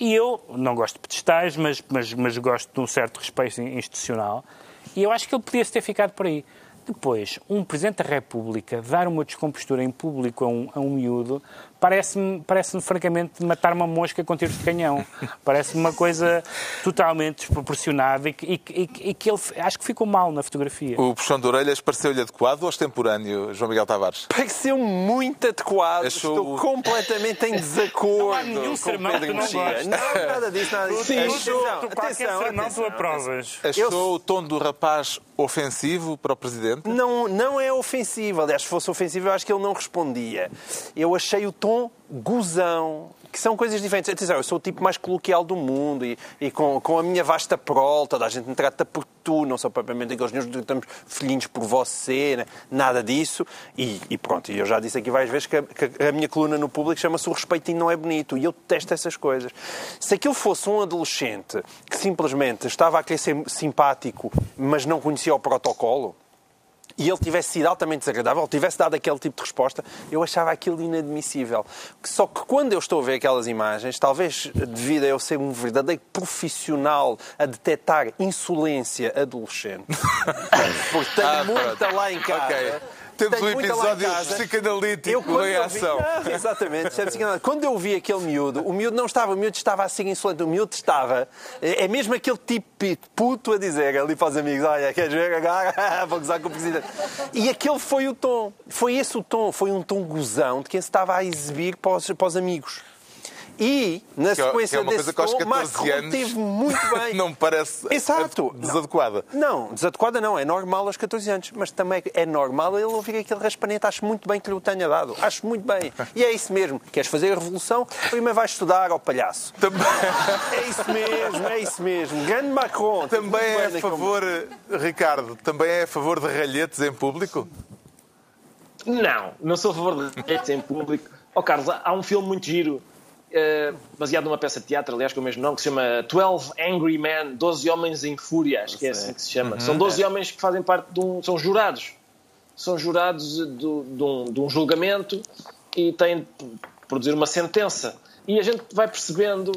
E eu não gosto de pedestais, mas, mas, mas gosto de um certo respeito institucional, e eu acho que ele podia ter ficado por aí. Depois, um Presidente da República dar uma descompostura em público a um, a um miúdo parece-me, parece francamente, matar uma mosca com tiros de canhão. Parece-me uma coisa totalmente desproporcionada e que, e e e que ele acho que ficou mal na fotografia. O puxão de orelhas pareceu-lhe adequado ou extemporâneo, João Miguel Tavares? Pareceu muito adequado. Achou Estou completamente em desacordo Não há nenhum com o sermão Pedro que não gostes. Não, nada disso, nada disso. Tu- Achou- tu- tu- qualquer atenção, sermão tu atenção, aprovas. Achou o tom do rapaz ofensivo para o Presidente? Não, não é ofensivo. Aliás, se fosse ofensivo, eu acho que ele não respondia. Eu achei o tom gozão, que são coisas diferentes. Atenção, eu sou o tipo mais coloquial do mundo e, e com, com a minha vasta prol, toda a gente me trata por tu, não sou propriamente aqueles meus estamos filhinhos por você, né? nada disso. E, e pronto, eu já disse aqui várias vezes que a, que a minha coluna no público chama-se O Respeitinho Não É Bonito e eu detesto essas coisas. Se aquilo fosse um adolescente que simplesmente estava a querer ser simpático, mas não conhecia o protocolo, e ele tivesse sido altamente desagradável, tivesse dado aquele tipo de resposta, eu achava aquilo inadmissível. Só que quando eu estou a ver aquelas imagens, talvez devido a eu ser um verdadeiro profissional a detectar insolência adolescente, porque tenho Ah, muita lá em casa. Ok. Temos tenho um episódio psicanalítico Eu, quando eu vi- reação. Exatamente, quando eu vi aquele miúdo, o miúdo não estava, o miúdo estava assim insolente, o miúdo estava, é é mesmo aquele tipo puto a dizer ali para os amigos: Olha, queres ver agora? Vou gozar com o presidente. E aquele foi o tom, foi esse o tom, foi um tom gozão de quem se estava a exibir para os, para os amigos. E, na Que é- sequência que é uma desse coisa que aos tom, 14 Macron anos teve muito bem. Não me parece Exato. desadequada. Não, desadequada não, é normal aos 14 anos, mas também é normal ele ouvir aquele raspanete. Acho muito bem que lhe o tenha dado, acho muito bem. E é isso mesmo. Queres fazer a revolução? Primeiro vais estudar ao palhaço. Também, É isso mesmo, é isso mesmo. Grande Macron. também é a favor, Ricardo, também é a favor de ralhetes em público? Não, não sou a favor de redes em público. Ó Carlos, há um filme muito giro, eh, baseado numa peça de teatro, aliás, com o mesmo nome, que se chama 12 Angry Men, 12 Homens em Fúria, acho que é assim que se chama. São 12 homens que fazem parte de um. são jurados. São jurados do- de, um, de um julgamento e têm de produzir uma sentença. E a gente vai percebendo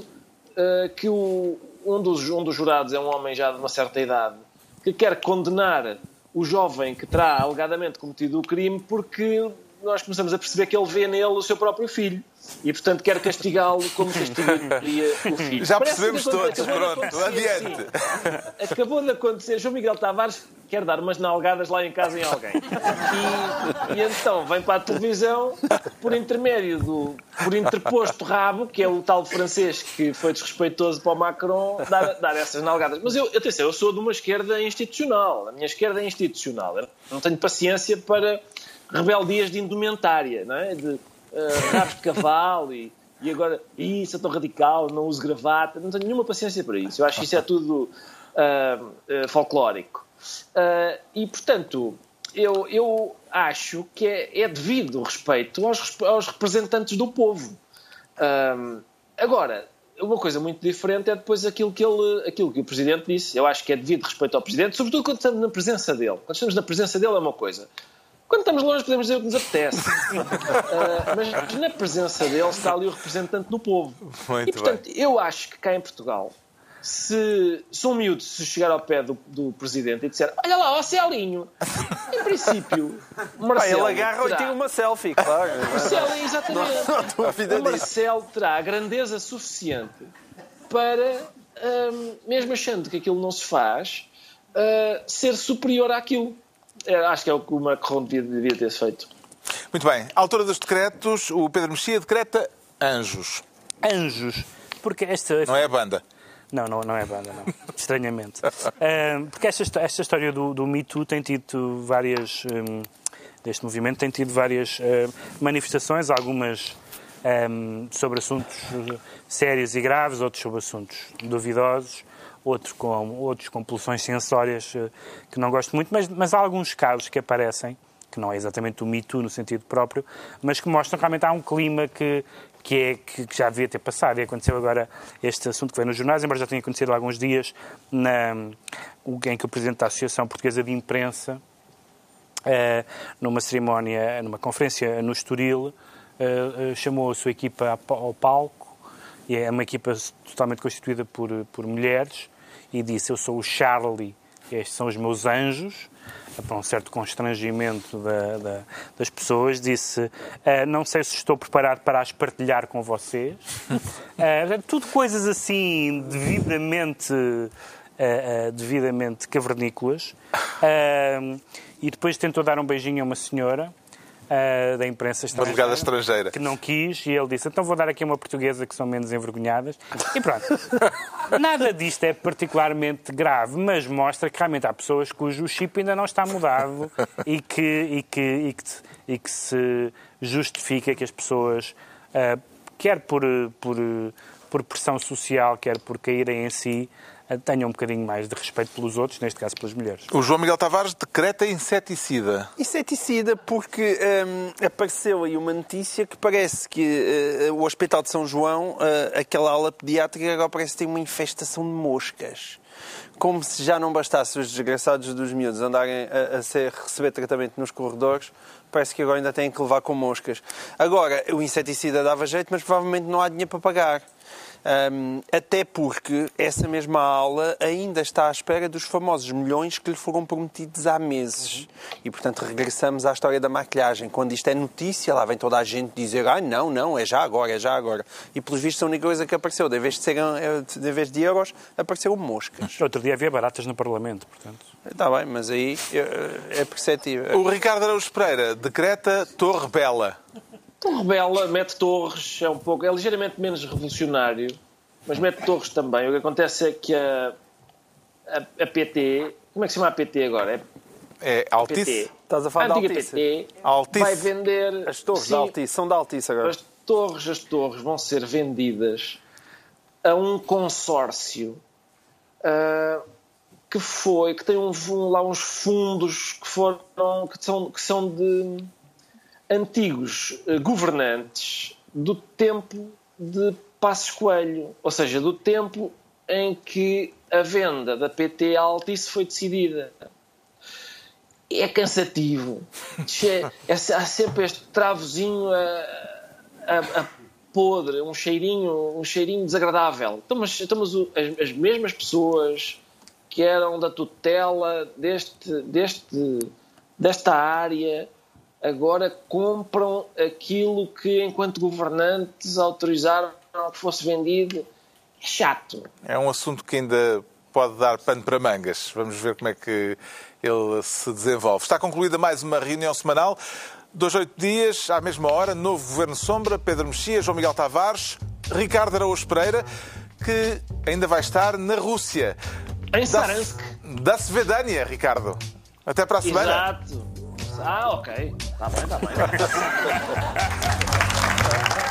eh, que o- um, dos, um dos jurados é um homem já de uma certa idade que quer condenar o jovem que terá alegadamente cometido o crime porque nós começamos a perceber que ele vê nele o seu próprio filho e, portanto, quer castigá-lo como castigaria o filho. Já percebemos todos, pronto, adiante. sim. Acabou de acontecer, João Miguel Tavares quer dar umas nalgadas lá em casa em alguém. E, e então vem para a televisão por intermédio do por interposto rabo, que é o tal francês que foi desrespeitoso para o Macron, dar, dar essas nalgadas. Mas eu, atenção, eu sou de uma esquerda institucional. A minha esquerda é institucional. Eu não tenho paciência para rebeldias de indumentária, não é? De eh, rabos de cavalo e, e agora, "Ih, isso é tão radical, não uso gravata. Não tenho nenhuma paciência para isso. Eu acho que isso é tudo ah, ah, folclórico. Ah, e, portanto, eu, eu acho que é, é devido respeito aos, aos representantes do povo. Agora, uma coisa muito diferente é depois aquilo que, ele, aquilo que o Presidente disse. Eu acho que é devido respeito ao Presidente, sobretudo quando estamos na presença dele. Quando estamos na presença dele é uma coisa. Quando estamos longe podemos dizer o que nos apetece. Ah, mas na presença dele está ali o representante do povo. Muito e, portanto, eu acho que cá em Portugal, se, se um miúdo se chegar ao pé do, do Presidente e disser olha lá, ó Celinho, em princípio, Marcelo ele agarra e terá- tira uma selfie, claro. Marcelo, exatamente. Não dúvida o disso. Marcelo terá a grandeza suficiente para, hum, mesmo achando que aquilo não se faz, ah, ser superior àquilo. É, acho que é o que o Macron devia, devia ter feito. Muito bem. À altura dos decretos, o Pedro Mexia decreta anjos. Anjos. Porque esta. Não é a banda. Não, não, não é banda, não. Estranhamente. Ah, porque esta, esta história do, do Me Too tem tido várias. hum, deste movimento tem tido várias ah, manifestações, algumas hum, sobre assuntos eh, sérios e graves, outros sobre assuntos duvidosos, outros com, outros com poluções sensórias eh, que não gosto muito, mas, mas há alguns casos que aparecem, que não é exatamente o Me Too no sentido próprio, mas que mostram que realmente há um clima que, que, é, que, já devia ter passado. E aconteceu agora este assunto que vem nos jornais, embora já tenha acontecido há alguns dias, na, em que o Presidente da Associação Portuguesa de Imprensa, eh, numa cerimónia, numa conferência no Estoril, eh, chamou a sua equipa ao palco, e é uma equipa totalmente constituída por, por mulheres, e disse: Eu sou o Charlie, estes são os meus anjos. Para um certo constrangimento da- da- das pessoas, disse: "Ah, Não sei se estou preparado para as partilhar com vocês. Ah, tudo coisas assim, devidamente ah, ah, devidamente cavernícolas. Ah, e depois tentou dar um beijinho a uma senhora ah, da imprensa Uma delegada estrangeira estrangeira. que não quis e ele disse então vou dar aqui uma portuguesa que são menos envergonhadas e pronto. Nada disto é particularmente grave, mas mostra que realmente há pessoas cujo chip ainda não está mudado e que, e que, e que, e que se justifica que as pessoas, ah, quer por, por, por pressão social, quer por caírem em si, tenham um bocadinho mais de respeito pelos outros, neste caso pelas mulheres. O João Miguel Tavares decreta inseticida. Inseticida, porque hum, apareceu aí uma notícia que parece que eh, o Hospital de São João, eh, aquela ala pediátrica, agora parece que tem uma infestação de moscas. Como se já não bastasse os desgraçados dos miúdos andarem a, a ser, receber tratamento nos corredores, parece que agora ainda têm que levar com moscas. Agora, o inseticida dava jeito, mas provavelmente não há dinheiro para pagar. Um, até porque essa mesma aula ainda está à espera dos famosos milhões que lhe foram prometidos há meses. E, portanto, regressamos à história da maquilhagem. Quando isto é notícia, lá vem toda a gente dizer ah, não, não, é já agora, é já agora. E, pelos vistos, a única coisa que apareceu, de vez de, ser, de, vez de euros, apareceram moscas. Outro dia havia baratas no Parlamento, portanto. Está bem, mas aí é perceptível. O Ricardo Araújo Pereira decreta Torre Bela. Torre Bela mete Torres, é um pouco, é ligeiramente menos revolucionário, mas mete Torres também. O que acontece é que a, a, a PT, como é que se chama a PT agora? É, é Altice? PT. Estás a falar a de Altice? PT Altice. vai vender... As torres sim, da Altice, são da Altice agora. As torres, as torres vão ser vendidas a um consórcio uh, que foi, que tem um, lá uns fundos que foram, que são, que são de antigos eh, governantes do tempo de Passos Coelho, ou seja, do tempo em que a venda da PT à Altice foi decidida. É cansativo. É, é, há sempre este travozinho a, a, a, podre, um cheirinho, um cheirinho desagradável. Então, mas, então, as, as mesmas pessoas que eram da tutela deste, deste, desta área agora compram aquilo que, enquanto governantes, autorizaram que fosse vendido. É chato. É um assunto que ainda pode dar pano para mangas. Vamos ver como é que ele se desenvolve. Está concluída mais uma reunião semanal. Dois, oito dias, à mesma hora, novo Governo Sombra, Pedro Mexia, João Miguel Tavares, Ricardo Araújo Pereira, que ainda vai estar na Rússia. Em Saransk. Da, Svedânia, Ricardo. Até para a semana. Exato. Ah, ok. Tá bem, tá bem.